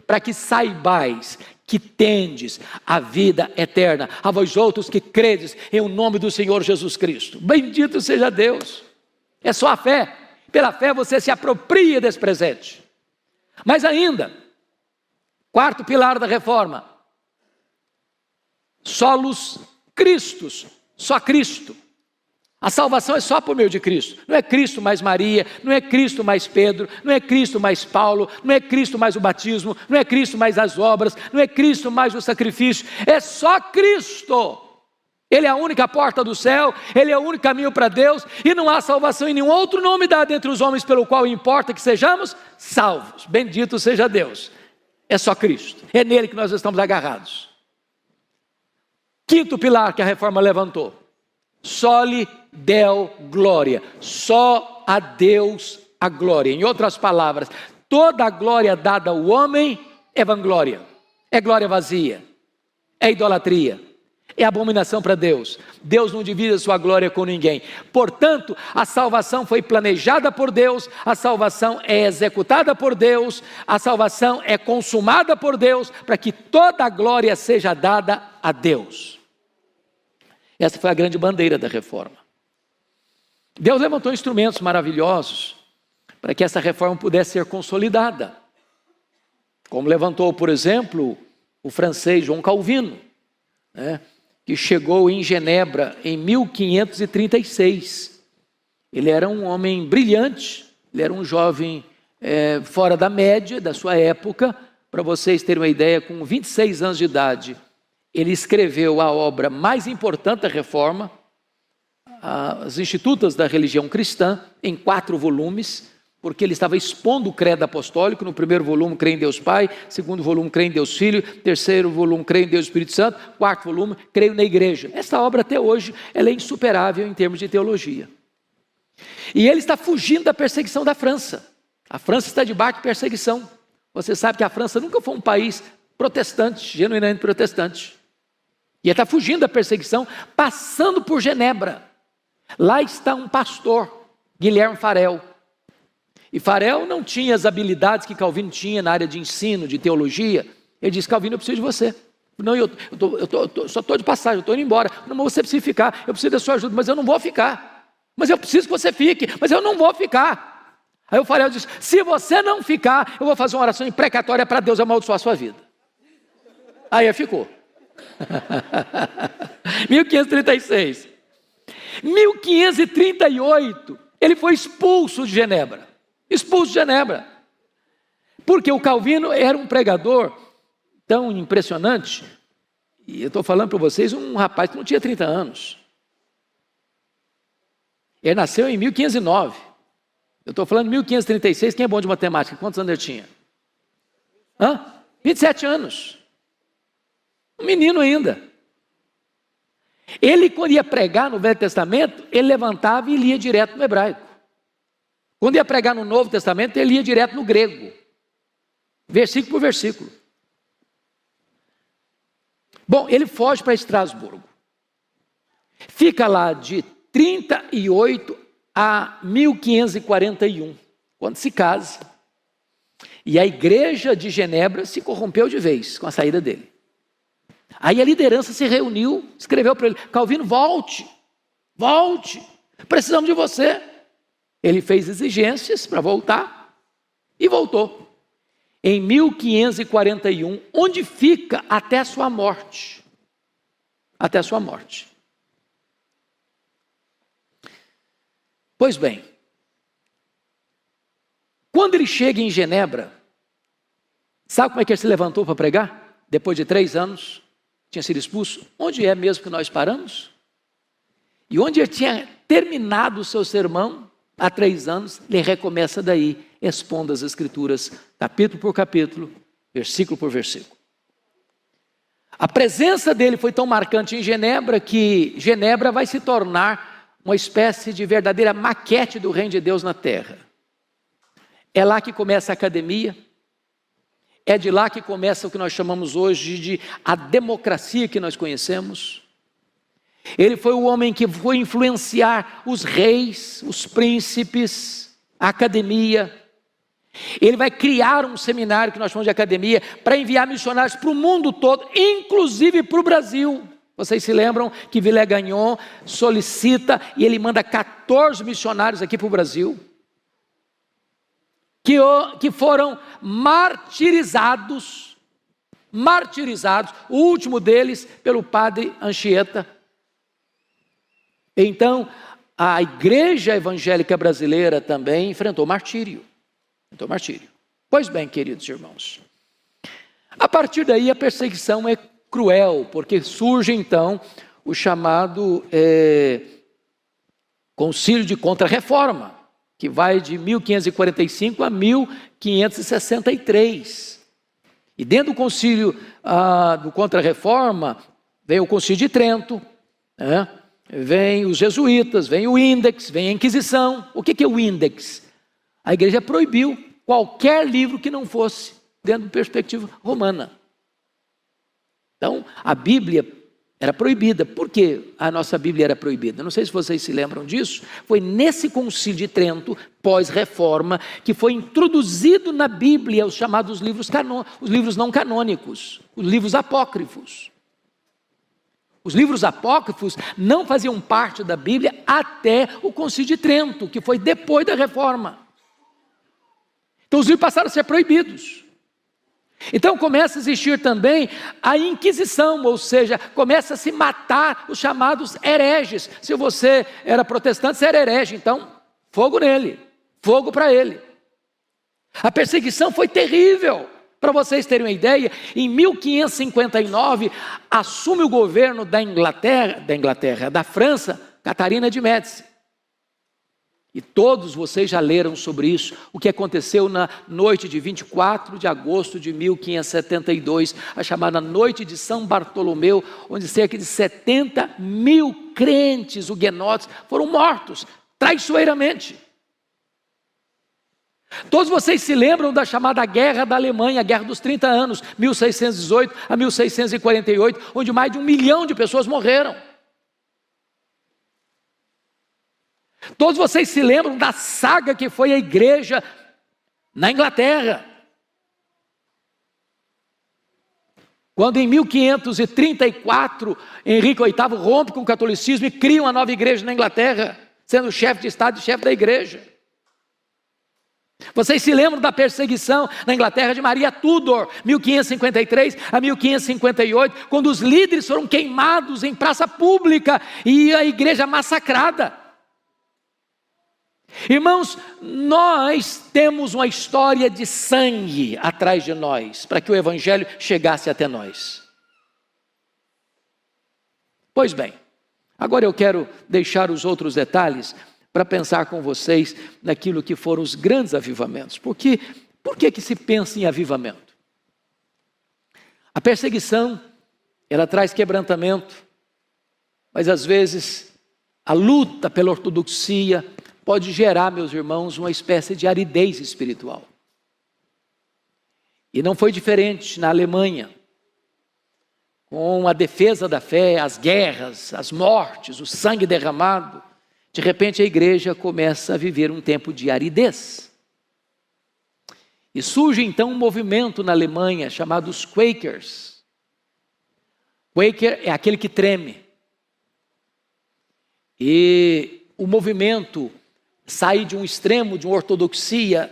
Speaker 2: para que saibais que tendes a vida eterna, a vós outros que credes em o nome do Senhor Jesus Cristo. Bendito seja Deus. É só a fé. Pela fé você se apropria desse presente. Mas ainda, quarto pilar da reforma: solos Cristos, só Cristo. A salvação é só por meio de Cristo. Não é Cristo mais Maria, não é Cristo mais Pedro, não é Cristo mais Paulo, não é Cristo mais o batismo, não é Cristo mais as obras, não é Cristo mais o sacrifício. É só Cristo. Ele é a única porta do céu, ele é o único caminho para Deus, e não há salvação em nenhum outro nome dado entre os homens pelo qual importa que sejamos salvos. Bendito seja Deus. É só Cristo. É nele que nós estamos agarrados. Quinto pilar que a reforma levantou Sole del glória. Só a Deus a glória. Em outras palavras, toda a glória dada ao homem é vanglória, é glória vazia, é idolatria, é abominação para Deus. Deus não divide a sua glória com ninguém. Portanto, a salvação foi planejada por Deus, a salvação é executada por Deus, a salvação é consumada por Deus, para que toda a glória seja dada a Deus. Essa foi a grande bandeira da reforma. Deus levantou instrumentos maravilhosos para que essa reforma pudesse ser consolidada. Como levantou, por exemplo, o francês João Calvino, né, que chegou em Genebra em 1536. Ele era um homem brilhante, ele era um jovem é, fora da média da sua época. Para vocês terem uma ideia, com 26 anos de idade, ele escreveu a obra mais importante da reforma, as Institutas da Religião Cristã, em quatro volumes, porque ele estava expondo o credo apostólico. No primeiro volume, crê em Deus Pai, segundo volume, crê em Deus Filho, terceiro volume, crê em Deus Espírito Santo, quarto volume, creio na igreja. Esta obra, até hoje, ela é insuperável em termos de teologia. E ele está fugindo da perseguição da França. A França está debaixo de perseguição. Você sabe que a França nunca foi um país protestante, genuinamente protestante. E ele está fugindo da perseguição, passando por Genebra. Lá está um pastor, Guilherme Farel. E Farel não tinha as habilidades que Calvino tinha na área de ensino, de teologia. Ele disse: Calvino, eu preciso de você. Não, eu, eu, tô, eu, tô, eu tô, só estou de passagem, eu estou indo embora. Não, mas você precisa ficar. Eu preciso da sua ajuda, mas eu não vou ficar. Mas eu preciso que você fique, mas eu não vou ficar. Aí o Farel disse: Se você não ficar, eu vou fazer uma oração imprecatória para Deus amaldiçoar a sua vida. Aí ficou. <laughs> 1536. 1538, ele foi expulso de Genebra. Expulso de Genebra. Porque o Calvino era um pregador tão impressionante. E eu estou falando para vocês, um rapaz que não tinha 30 anos. Ele nasceu em 1509. Eu estou falando de 1536. Quem é bom de matemática? Quantos anos ele tinha? Hã? 27 anos. Um menino ainda. Ele, quando ia pregar no Velho Testamento, ele levantava e lia direto no hebraico. Quando ia pregar no Novo Testamento, ele ia direto no grego, versículo por versículo. Bom, ele foge para Estrasburgo. Fica lá de 38 a 1541, quando se casa. E a igreja de Genebra se corrompeu de vez com a saída dele. Aí a liderança se reuniu, escreveu para ele: Calvino, volte, volte, precisamos de você. Ele fez exigências para voltar e voltou. Em 1541, onde fica até a sua morte. Até a sua morte. Pois bem, quando ele chega em Genebra, sabe como é que ele se levantou para pregar? Depois de três anos, tinha sido expulso. Onde é mesmo que nós paramos? E onde ele tinha terminado o seu sermão, há três anos, ele recomeça daí, expondo as Escrituras, capítulo por capítulo, versículo por versículo. A presença dele foi tão marcante em Genebra que Genebra vai se tornar uma espécie de verdadeira maquete do reino de Deus na terra. É lá que começa a academia, é de lá que começa o que nós chamamos hoje de a democracia que nós conhecemos. Ele foi o homem que foi influenciar os reis, os príncipes, a academia. Ele vai criar um seminário que nós chamamos de academia para enviar missionários para o mundo todo, inclusive para o Brasil. Vocês se lembram que Gagnon solicita e ele manda 14 missionários aqui para o Brasil que, que foram martirizados, martirizados, o último deles pelo padre Anchieta. Então, a igreja evangélica brasileira também enfrentou martírio. Enfrentou martírio. Pois bem, queridos irmãos, a partir daí a perseguição é cruel, porque surge então o chamado é, concílio de contra-reforma que vai de 1545 a 1563. E dentro do concílio ah, do Contra-Reforma, vem o concílio de Trento, né? Vem os jesuítas, vem o índex, vem a Inquisição. O que, é o índex? A igreja proibiu qualquer livro que não fosse dentro da perspectiva romana. Então, a Bíblia era proibida. Por que a nossa Bíblia era proibida? Não sei se vocês se lembram disso. Foi nesse concílio de Trento, pós-reforma, que foi introduzido na Bíblia os chamados livros, canon, os livros não canônicos, os livros apócrifos. Os livros apócrifos não faziam parte da Bíblia até o concílio de Trento, que foi depois da reforma. Então os livros passaram a ser proibidos. Então começa a existir também a Inquisição, ou seja, começa a se matar os chamados hereges. Se você era protestante, você era herege, então fogo nele, fogo para ele. A perseguição foi terrível. Para vocês terem uma ideia, em 1559 assume o governo da Inglaterra, da Inglaterra, da França, Catarina de Médici. E todos vocês já leram sobre isso, o que aconteceu na noite de 24 de agosto de 1572, a chamada Noite de São Bartolomeu, onde cerca de 70 mil crentes huguenotes foram mortos traiçoeiramente. Todos vocês se lembram da chamada Guerra da Alemanha, a Guerra dos 30 anos, 1618 a 1648, onde mais de um milhão de pessoas morreram. Todos vocês se lembram da saga que foi a igreja na Inglaterra. Quando em 1534 Henrique VIII rompe com o catolicismo e cria uma nova igreja na Inglaterra, sendo chefe de Estado e chefe da igreja. Vocês se lembram da perseguição na Inglaterra de Maria Tudor, 1553 a 1558, quando os líderes foram queimados em praça pública e a igreja massacrada. Irmãos, nós temos uma história de sangue atrás de nós, para que o Evangelho chegasse até nós. Pois bem, agora eu quero deixar os outros detalhes para pensar com vocês naquilo que foram os grandes avivamentos. Porque, por que, que se pensa em avivamento? A perseguição, ela traz quebrantamento, mas às vezes a luta pela ortodoxia, pode gerar, meus irmãos, uma espécie de aridez espiritual. E não foi diferente na Alemanha. Com a defesa da fé, as guerras, as mortes, o sangue derramado, de repente a igreja começa a viver um tempo de aridez. E surge então um movimento na Alemanha chamado os Quakers. Quaker é aquele que treme. E o movimento sair de um extremo de uma ortodoxia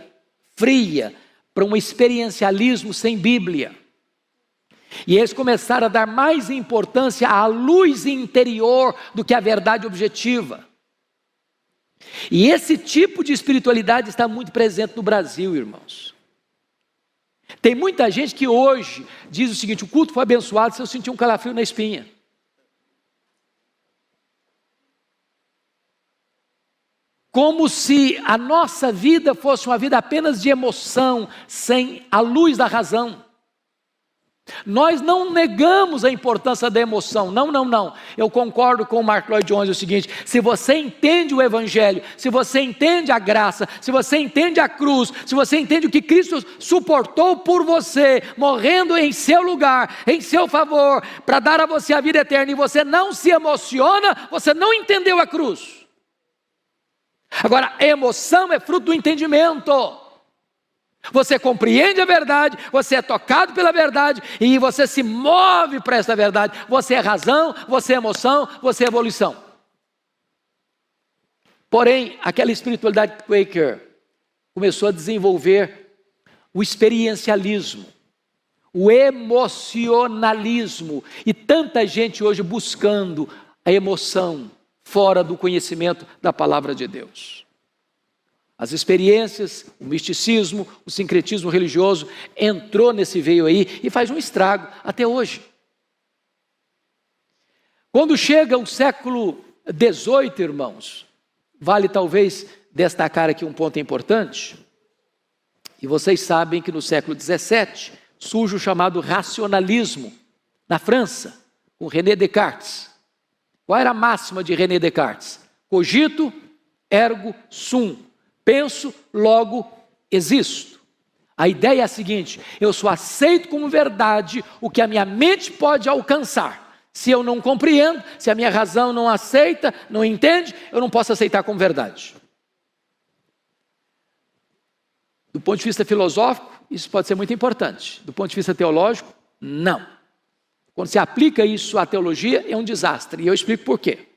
Speaker 2: fria para um experiencialismo sem Bíblia. E eles começaram a dar mais importância à luz interior do que à verdade objetiva. E esse tipo de espiritualidade está muito presente no Brasil, irmãos. Tem muita gente que hoje diz o seguinte: o culto foi abençoado se eu sentir um calafrio na espinha. como se a nossa vida fosse uma vida apenas de emoção, sem a luz da razão. Nós não negamos a importância da emoção, não, não, não. Eu concordo com o Mark Lloyd Jones o seguinte: se você entende o Evangelho, se você entende a graça, se você entende a cruz, se você entende o que Cristo suportou por você, morrendo em seu lugar, em seu favor, para dar a você a vida eterna, e você não se emociona, você não entendeu a cruz. Agora, emoção é fruto do entendimento. Você compreende a verdade, você é tocado pela verdade e você se move para essa verdade. Você é razão, você é emoção, você é evolução. Porém, aquela espiritualidade Quaker começou a desenvolver o experiencialismo, o emocionalismo, e tanta gente hoje buscando a emoção, fora do conhecimento da palavra de Deus. As experiências, o misticismo, o sincretismo religioso entrou nesse veio aí e faz um estrago até hoje. Quando chega o século XVIII, irmãos, vale talvez destacar aqui um ponto importante. E vocês sabem que no século XVII surge o chamado racionalismo na França, com René Descartes. Qual era a máxima de René Descartes? Cogito, ergo sum. Penso, logo existo. A ideia é a seguinte: eu só aceito como verdade o que a minha mente pode alcançar. Se eu não compreendo, se a minha razão não aceita, não entende, eu não posso aceitar como verdade. Do ponto de vista filosófico, isso pode ser muito importante. Do ponto de vista teológico, não. Quando se aplica isso à teologia, é um desastre. E eu explico por quê.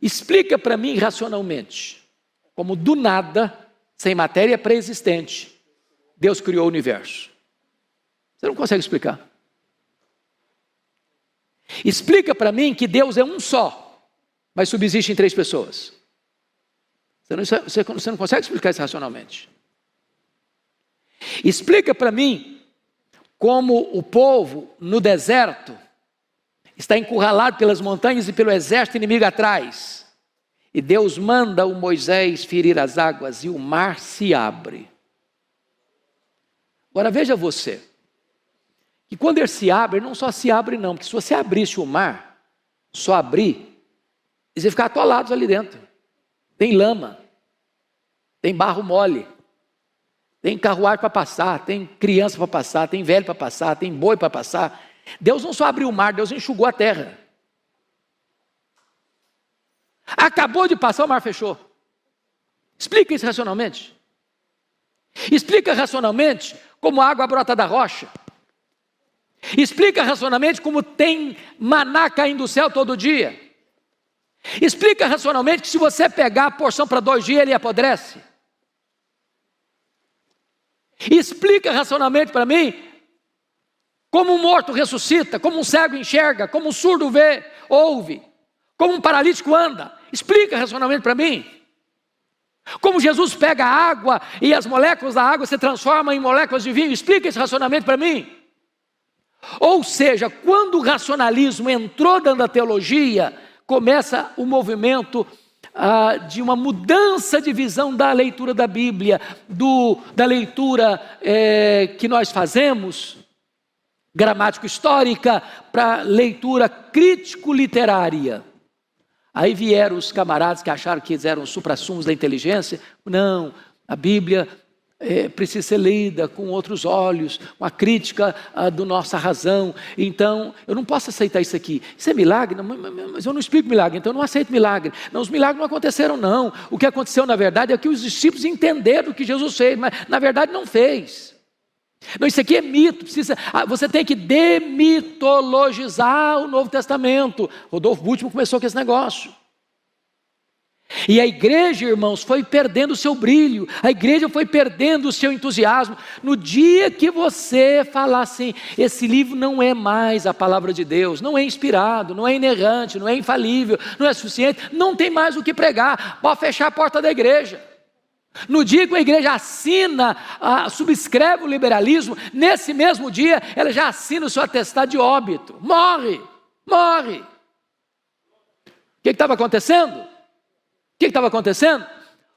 Speaker 2: Explica para mim racionalmente como do nada, sem matéria pré-existente, Deus criou o universo. Você não consegue explicar. Explica para mim que Deus é um só, mas subsiste em três pessoas. Você não, você, você não consegue explicar isso racionalmente. Explica para mim como o povo no deserto está encurralado pelas montanhas e pelo exército inimigo atrás. E Deus manda o Moisés ferir as águas e o mar se abre. Agora veja você, que quando ele se abre, não só se abre não, porque se você abrisse o mar, só abrir, eles iam ficar atolados ali dentro. Tem lama, tem barro mole, tem carruagem para passar, tem criança para passar, tem velho para passar, tem boi para passar. Deus não só abriu o mar, Deus enxugou a terra. Acabou de passar, o mar fechou. Explica isso racionalmente. Explica racionalmente como a água brota da rocha. Explica racionalmente como tem maná caindo do céu todo dia. Explica racionalmente que se você pegar a porção para dois dias, ele apodrece. Explica racionalmente para mim como um morto ressuscita, como um cego enxerga, como um surdo vê, ouve, como um paralítico anda. Explica racionalmente para mim. Como Jesus pega a água e as moléculas da água se transformam em moléculas de vinho. Explica esse racionamento para mim. Ou seja, quando o racionalismo entrou dentro da teologia, começa o movimento ah, de uma mudança de visão da leitura da Bíblia, do, da leitura eh, que nós fazemos, gramático-histórica, para leitura crítico-literária. Aí vieram os camaradas que acharam que eram suprassumos da inteligência. Não, a Bíblia é, precisa ser lida com outros olhos, uma crítica ah, do nossa razão. Então, eu não posso aceitar isso aqui. Isso é milagre? Não, mas eu não explico milagre, então eu não aceito milagre. Não, os milagres não aconteceram, não. O que aconteceu, na verdade, é que os discípulos entenderam o que Jesus fez, mas na verdade não fez. Não, isso aqui é mito, precisa, ah, você tem que demitologizar o Novo Testamento. Rodolfo Búltimo começou com esse negócio. E a igreja, irmãos, foi perdendo o seu brilho, a igreja foi perdendo o seu entusiasmo. No dia que você falar assim, esse livro não é mais a palavra de Deus, não é inspirado, não é inerrante, não é infalível, não é suficiente, não tem mais o que pregar, pode fechar a porta da igreja. No dia que a igreja assina, subscreve o liberalismo, nesse mesmo dia ela já assina o seu atestado de óbito, morre, morre. O que estava acontecendo? O que estava acontecendo?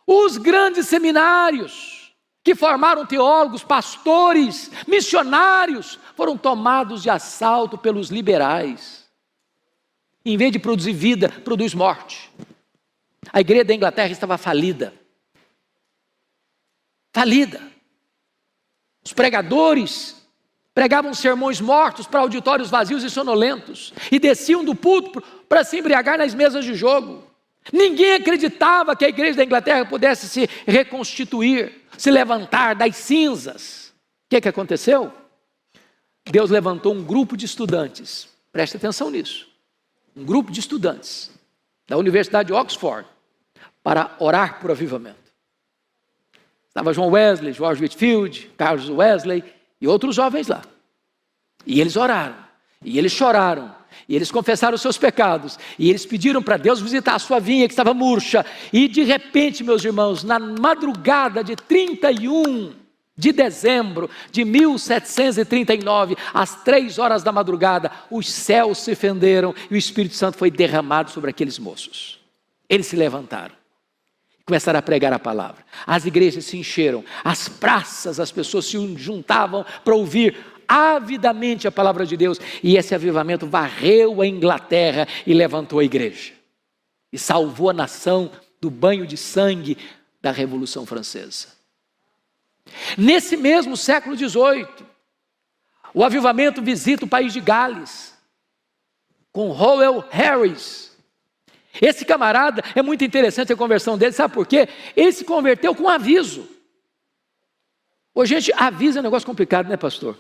Speaker 2: Os grandes seminários, que formaram teólogos, pastores, missionários, foram tomados de assalto pelos liberais. Em vez de produzir vida, produz morte. A igreja da Inglaterra estava falida. Falida. Os pregadores pregavam sermões mortos para auditórios vazios e sonolentos e desciam do púlpito para se embriagar nas mesas de jogo. Ninguém acreditava que a igreja da Inglaterra pudesse se reconstituir, se levantar das cinzas. O que, é que aconteceu? Deus levantou um grupo de estudantes, preste atenção nisso. Um grupo de estudantes da Universidade de Oxford para orar por avivamento. Estava João Wesley, George Whitfield, Carlos Wesley e outros jovens lá. E eles oraram, e eles choraram, e eles confessaram os seus pecados. E eles pediram para Deus visitar a sua vinha que estava murcha. E de repente, meus irmãos, na madrugada de 31 de dezembro de 1739, às três horas da madrugada, os céus se fenderam e o Espírito Santo foi derramado sobre aqueles moços. Eles se levantaram começaram a pregar a palavra. As igrejas se encheram, as praças, as pessoas se juntavam para ouvir avidamente a palavra de Deus, e esse avivamento varreu a Inglaterra e levantou a igreja, e salvou a nação do banho de sangue da Revolução Francesa. Nesse mesmo século XVIII, o avivamento visita o país de Gales, com Howell Harris. Esse camarada é muito interessante a conversão dele, sabe por quê? Ele se converteu com aviso. Hoje, gente, aviso é um negócio complicado, né, pastor?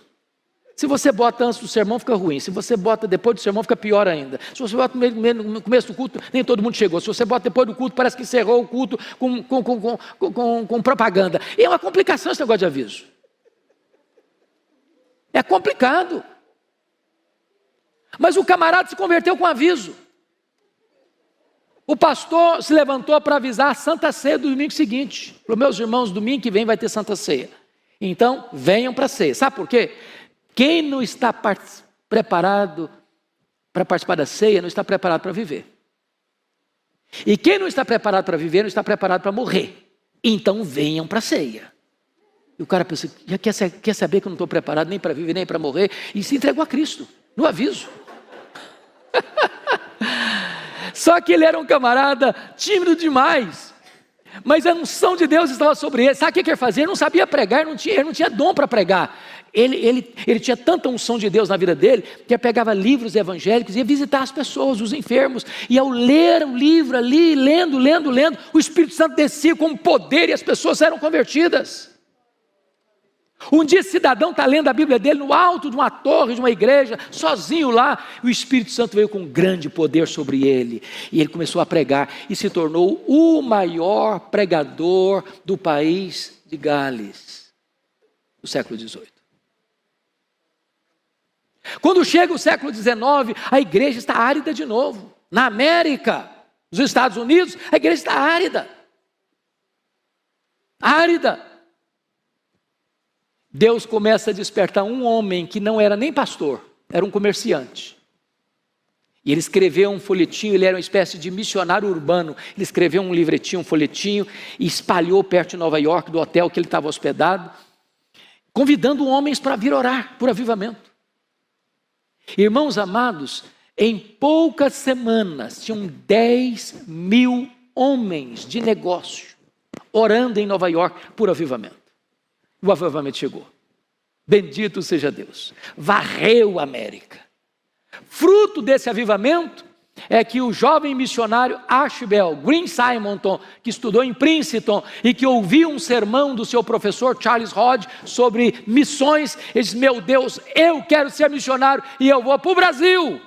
Speaker 2: Se você bota antes do sermão, fica ruim. Se você bota depois do sermão, fica pior ainda. Se você bota no começo do culto, nem todo mundo chegou. Se você bota depois do culto, parece que encerrou o culto com, com, com, com, com propaganda. E é uma complicação esse negócio de aviso. É complicado. Mas o camarada se converteu com aviso. O pastor se levantou para avisar a Santa Ceia do domingo seguinte. Para meus irmãos, domingo que vem vai ter Santa Ceia. Então, venham para a ceia. Sabe por quê? Quem não está preparado para participar da ceia não está preparado para viver. E quem não está preparado para viver não está preparado para morrer. Então venham para a ceia. E o cara pensa, já quer, quer saber que eu não estou preparado nem para viver nem para morrer? E se entregou a Cristo, no aviso. <laughs> Só que ele era um camarada tímido demais. Mas a unção de Deus estava sobre ele. Sabe o que ele fazia? Ele não sabia pregar, não tinha, ele não tinha dom para pregar. Ele, ele, ele tinha tanta unção de Deus na vida dele que ele pegava livros evangélicos e ia visitar as pessoas, os enfermos, e ao ler o livro ali, lendo, lendo, lendo, o Espírito Santo descia com poder e as pessoas eram convertidas. Um dia esse cidadão está lendo a Bíblia dele no alto de uma torre, de uma igreja, sozinho lá, e o Espírito Santo veio com grande poder sobre ele, e ele começou a pregar e se tornou o maior pregador do país de Gales, do século XVIII. Quando chega o século XIX, a igreja está árida de novo. Na América, nos Estados Unidos, a igreja está árida. Árida. Deus começa a despertar um homem que não era nem pastor, era um comerciante. E ele escreveu um folhetinho, ele era uma espécie de missionário urbano. Ele escreveu um livretinho, um folhetinho, e espalhou perto de Nova York, do hotel que ele estava hospedado, convidando homens para vir orar por avivamento. Irmãos amados, em poucas semanas tinham 10 mil homens de negócio orando em Nova York por avivamento. O avivamento chegou. Bendito seja Deus. Varreu a América. Fruto desse avivamento é que o jovem missionário Ashbel Green Simonton, que estudou em Princeton e que ouviu um sermão do seu professor Charles Rod sobre missões, ele disse: Meu Deus, eu quero ser missionário e eu vou para o Brasil.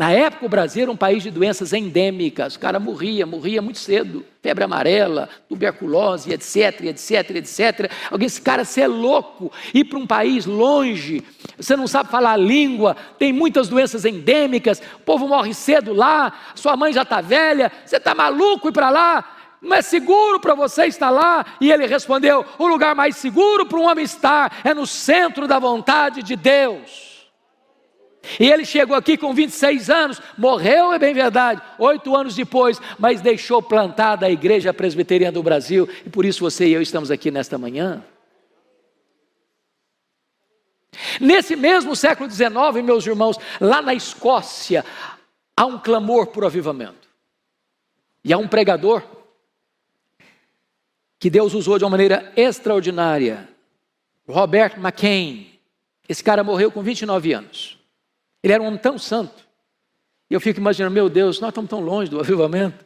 Speaker 2: Na época, o Brasil era um país de doenças endêmicas, o cara morria, morria muito cedo, febre amarela, tuberculose, etc, etc, etc. Alguém, esse cara, você é louco, ir para um país longe, você não sabe falar a língua, tem muitas doenças endêmicas, o povo morre cedo lá, sua mãe já está velha, você está maluco ir para lá, não é seguro para você estar lá? E ele respondeu: o lugar mais seguro para um homem estar é no centro da vontade de Deus. E ele chegou aqui com 26 anos, morreu, é bem verdade, oito anos depois, mas deixou plantada a Igreja Presbiteriana do Brasil, e por isso você e eu estamos aqui nesta manhã. Nesse mesmo século XIX, meus irmãos, lá na Escócia, há um clamor por avivamento. E há um pregador que Deus usou de uma maneira extraordinária, Robert McCain. Esse cara morreu com 29 anos. Ele era um homem tão santo. E eu fico imaginando, meu Deus, nós estamos tão longe do avivamento.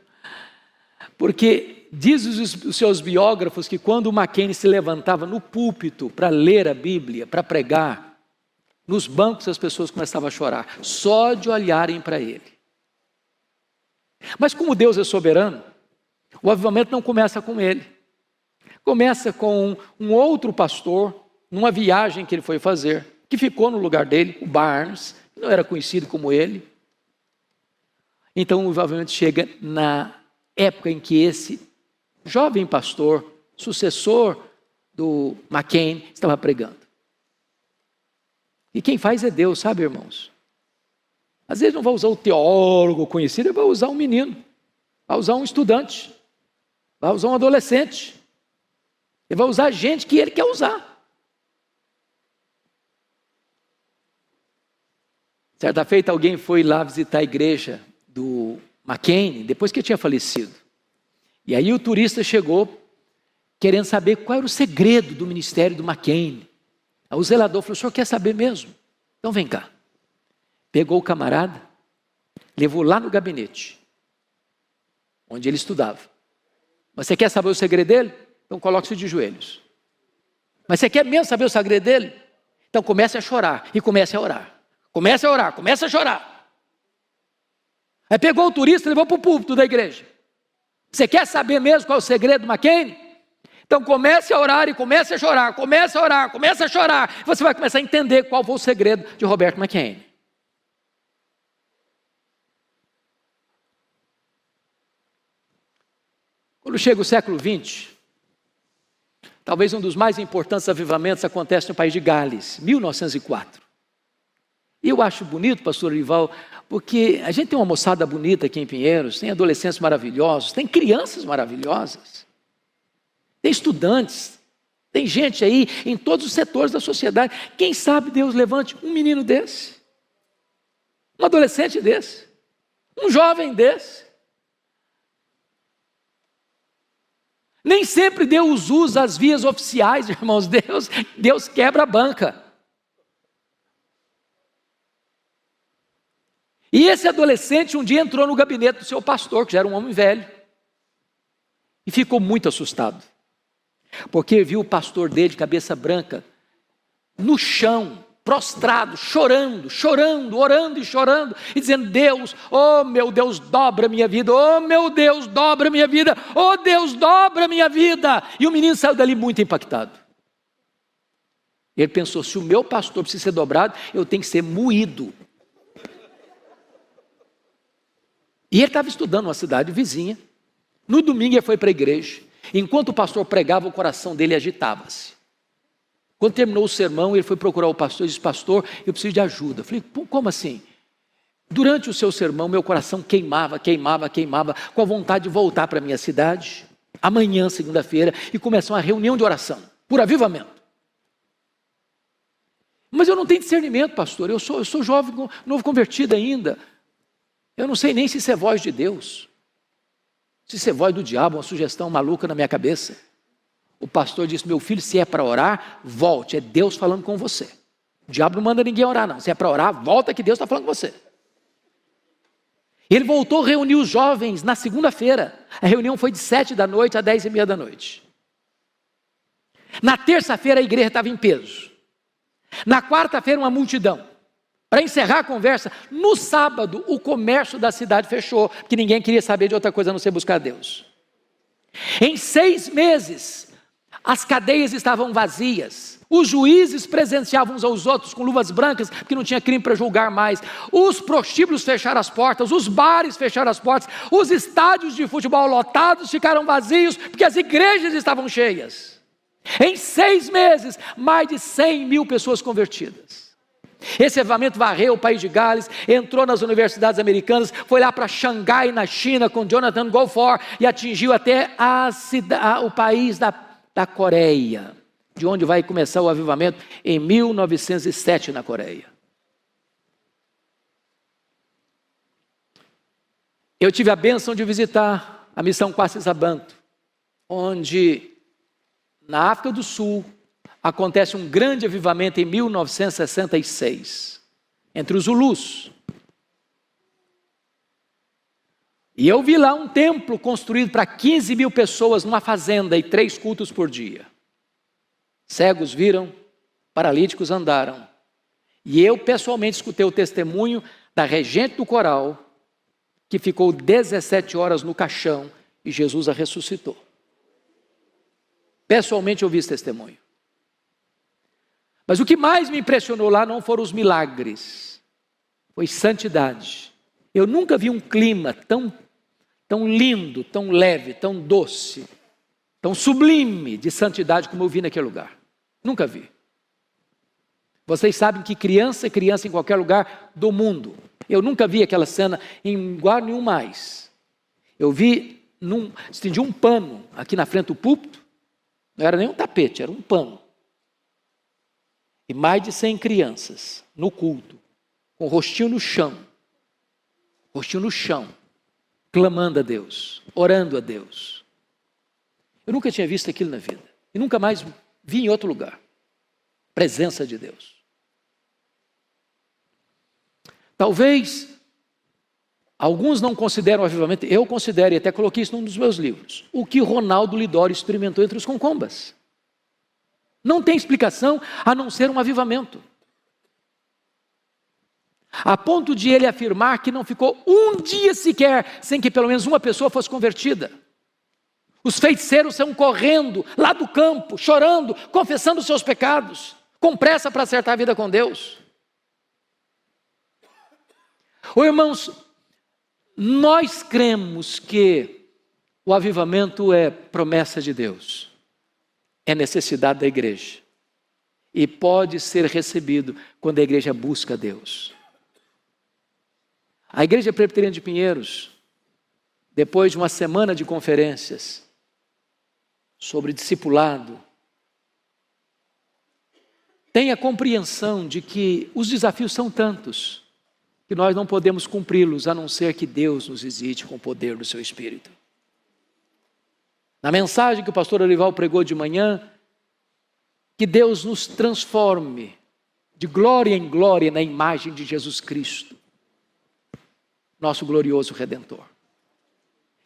Speaker 2: Porque diz os, os seus biógrafos que quando o Mackenzie se levantava no púlpito para ler a Bíblia, para pregar, nos bancos as pessoas começavam a chorar, só de olharem para ele. Mas como Deus é soberano, o avivamento não começa com ele. Começa com um outro pastor, numa viagem que ele foi fazer, que ficou no lugar dele, o Barnes, não era conhecido como ele. Então o avivamento chega na época em que esse jovem pastor, sucessor do McCain, estava pregando. E quem faz é Deus, sabe, irmãos? Às vezes não vai usar o teólogo conhecido, vai usar um menino, vai usar um estudante, vai usar um adolescente, ele vai usar gente que ele quer usar. Certa feita, alguém foi lá visitar a igreja do McCain, depois que tinha falecido. E aí o turista chegou querendo saber qual era o segredo do ministério do McCain. Aí o zelador falou: o senhor quer saber mesmo? Então vem cá. Pegou o camarada, levou lá no gabinete, onde ele estudava. Mas você quer saber o segredo dele? Então coloque-se de joelhos. Mas você quer mesmo saber o segredo dele? Então comece a chorar e comece a orar. Comece a orar, comece a chorar. Aí pegou o turista e levou para o púlpito da igreja. Você quer saber mesmo qual é o segredo do McCain? Então comece a orar e comece a chorar, comece a orar, comece a chorar. Você vai começar a entender qual foi o segredo de Roberto McCain. Quando chega o século XX, talvez um dos mais importantes avivamentos acontece no país de Gales, 1904. E eu acho bonito, pastor Rival, porque a gente tem uma moçada bonita aqui em Pinheiros, tem adolescentes maravilhosos, tem crianças maravilhosas, tem estudantes, tem gente aí em todos os setores da sociedade. Quem sabe Deus levante um menino desse, um adolescente desse, um jovem desse. Nem sempre Deus usa as vias oficiais, <laughs> irmãos. Deus, Deus quebra a banca. E esse adolescente um dia entrou no gabinete do seu pastor, que já era um homem velho, e ficou muito assustado, porque viu o pastor dele de cabeça branca no chão, prostrado, chorando, chorando, orando e chorando, e dizendo: Deus, oh meu Deus, dobra minha vida, oh meu Deus, dobra minha vida, oh Deus, dobra minha vida. E o menino saiu dali muito impactado. Ele pensou: se o meu pastor precisa ser dobrado, eu tenho que ser moído. E ele estava estudando uma cidade vizinha. No domingo ele foi para a igreja. Enquanto o pastor pregava, o coração dele agitava-se. Quando terminou o sermão, ele foi procurar o pastor e disse: Pastor, eu preciso de ajuda. Eu falei: Como assim? Durante o seu sermão, meu coração queimava, queimava, queimava, com a vontade de voltar para a minha cidade, amanhã, segunda-feira, e começar uma reunião de oração, por avivamento. Mas eu não tenho discernimento, pastor, eu sou, eu sou jovem, novo convertido ainda. Eu não sei nem se isso é voz de Deus, se isso é voz do diabo, uma sugestão maluca na minha cabeça. O pastor disse: Meu filho, se é para orar, volte, é Deus falando com você. O diabo não manda ninguém orar, não. Se é para orar, volta que Deus está falando com você. Ele voltou a reunir os jovens na segunda-feira. A reunião foi de sete da noite a dez e meia da noite. Na terça-feira a igreja estava em peso. Na quarta-feira, uma multidão. Para encerrar a conversa, no sábado o comércio da cidade fechou, porque ninguém queria saber de outra coisa a não ser buscar Deus. Em seis meses, as cadeias estavam vazias, os juízes presenciavam uns aos outros com luvas brancas, porque não tinha crime para julgar mais. Os prostíbulos fecharam as portas, os bares fecharam as portas, os estádios de futebol lotados ficaram vazios, porque as igrejas estavam cheias. Em seis meses, mais de 100 mil pessoas convertidas. Esse avivamento varreu o país de Gales, entrou nas universidades americanas, foi lá para Xangai, na China, com Jonathan Gofor, e atingiu até a cidade, o país da, da Coreia, de onde vai começar o avivamento em 1907 na Coreia. Eu tive a benção de visitar a missão Quassisabanto, onde na África do Sul acontece um grande avivamento em 1966, entre os Zulus. E eu vi lá um templo construído para 15 mil pessoas numa fazenda e três cultos por dia. Cegos viram, paralíticos andaram. E eu pessoalmente escutei o testemunho da regente do coral, que ficou 17 horas no caixão e Jesus a ressuscitou. Pessoalmente ouvi esse testemunho. Mas o que mais me impressionou lá não foram os milagres, foi santidade. Eu nunca vi um clima tão, tão lindo, tão leve, tão doce, tão sublime de santidade como eu vi naquele lugar. Nunca vi. Vocês sabem que criança é criança em qualquer lugar do mundo. Eu nunca vi aquela cena em lugar nenhum mais. Eu vi, num, estendi um pano aqui na frente do púlpito, não era nem um tapete, era um pano e mais de 100 crianças no culto, com o rostinho no chão, rostinho no chão, clamando a Deus, orando a Deus. Eu nunca tinha visto aquilo na vida e nunca mais vi em outro lugar. Presença de Deus. Talvez alguns não consideram o avivamento, eu considero e até coloquei isso num dos meus livros, o que Ronaldo Lidório experimentou entre os concombas. Não tem explicação a não ser um avivamento. A ponto de ele afirmar que não ficou um dia sequer sem que pelo menos uma pessoa fosse convertida. Os feiticeiros são correndo lá do campo, chorando, confessando seus pecados, com pressa para acertar a vida com Deus. Oh, irmãos, nós cremos que o avivamento é promessa de Deus é necessidade da igreja. e pode ser recebido quando a igreja busca Deus. A Igreja Presbiteriana de Pinheiros, depois de uma semana de conferências sobre discipulado, tem a compreensão de que os desafios são tantos que nós não podemos cumpri-los a não ser que Deus nos visite com o poder do seu Espírito. Na mensagem que o pastor Olival pregou de manhã, que Deus nos transforme de glória em glória na imagem de Jesus Cristo, nosso glorioso Redentor.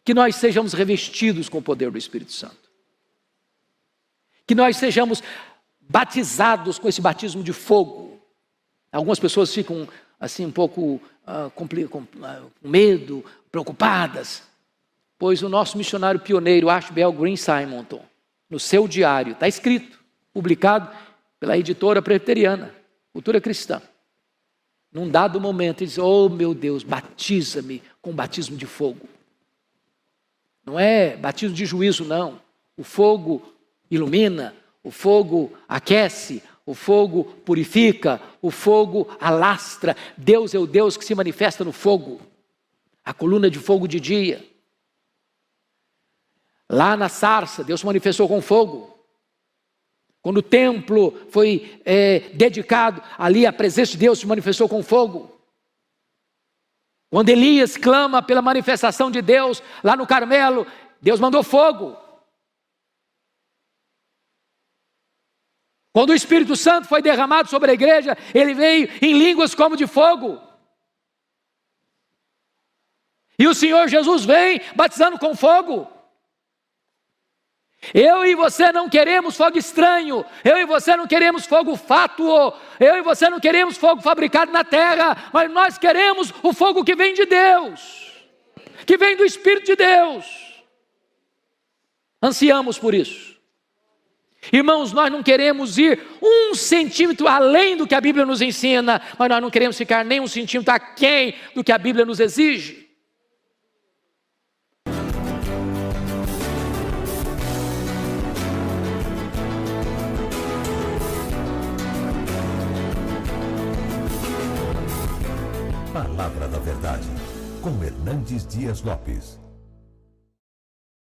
Speaker 2: Que nós sejamos revestidos com o poder do Espírito Santo. Que nós sejamos batizados com esse batismo de fogo. Algumas pessoas ficam assim um pouco uh, com, com uh, medo, preocupadas, pois o nosso missionário pioneiro Ashbel Green Simonton, no seu diário, está escrito, publicado pela editora presbiteriana, Cultura Cristã. Num dado momento, ele diz: Oh meu Deus, batiza-me com batismo de fogo. Não é batismo de juízo, não. O fogo ilumina, o fogo aquece, o fogo purifica, o fogo alastra. Deus é o Deus que se manifesta no fogo. A coluna de fogo de dia. Lá na sarça, Deus se manifestou com fogo. Quando o templo foi é, dedicado, ali a presença de Deus se manifestou com fogo. Quando Elias clama pela manifestação de Deus lá no Carmelo, Deus mandou fogo. Quando o Espírito Santo foi derramado sobre a igreja, ele veio em línguas como de fogo. E o Senhor Jesus vem batizando com fogo. Eu e você não queremos fogo estranho, eu e você não queremos fogo fátuo, eu e você não queremos fogo fabricado na terra, mas nós queremos o fogo que vem de Deus, que vem do Espírito de Deus. Ansiamos por isso. Irmãos, nós não queremos ir um centímetro além do que a Bíblia nos ensina, mas nós não queremos ficar nem um centímetro aquém do que a Bíblia nos exige.
Speaker 1: Com Hernandes Dias Lopes.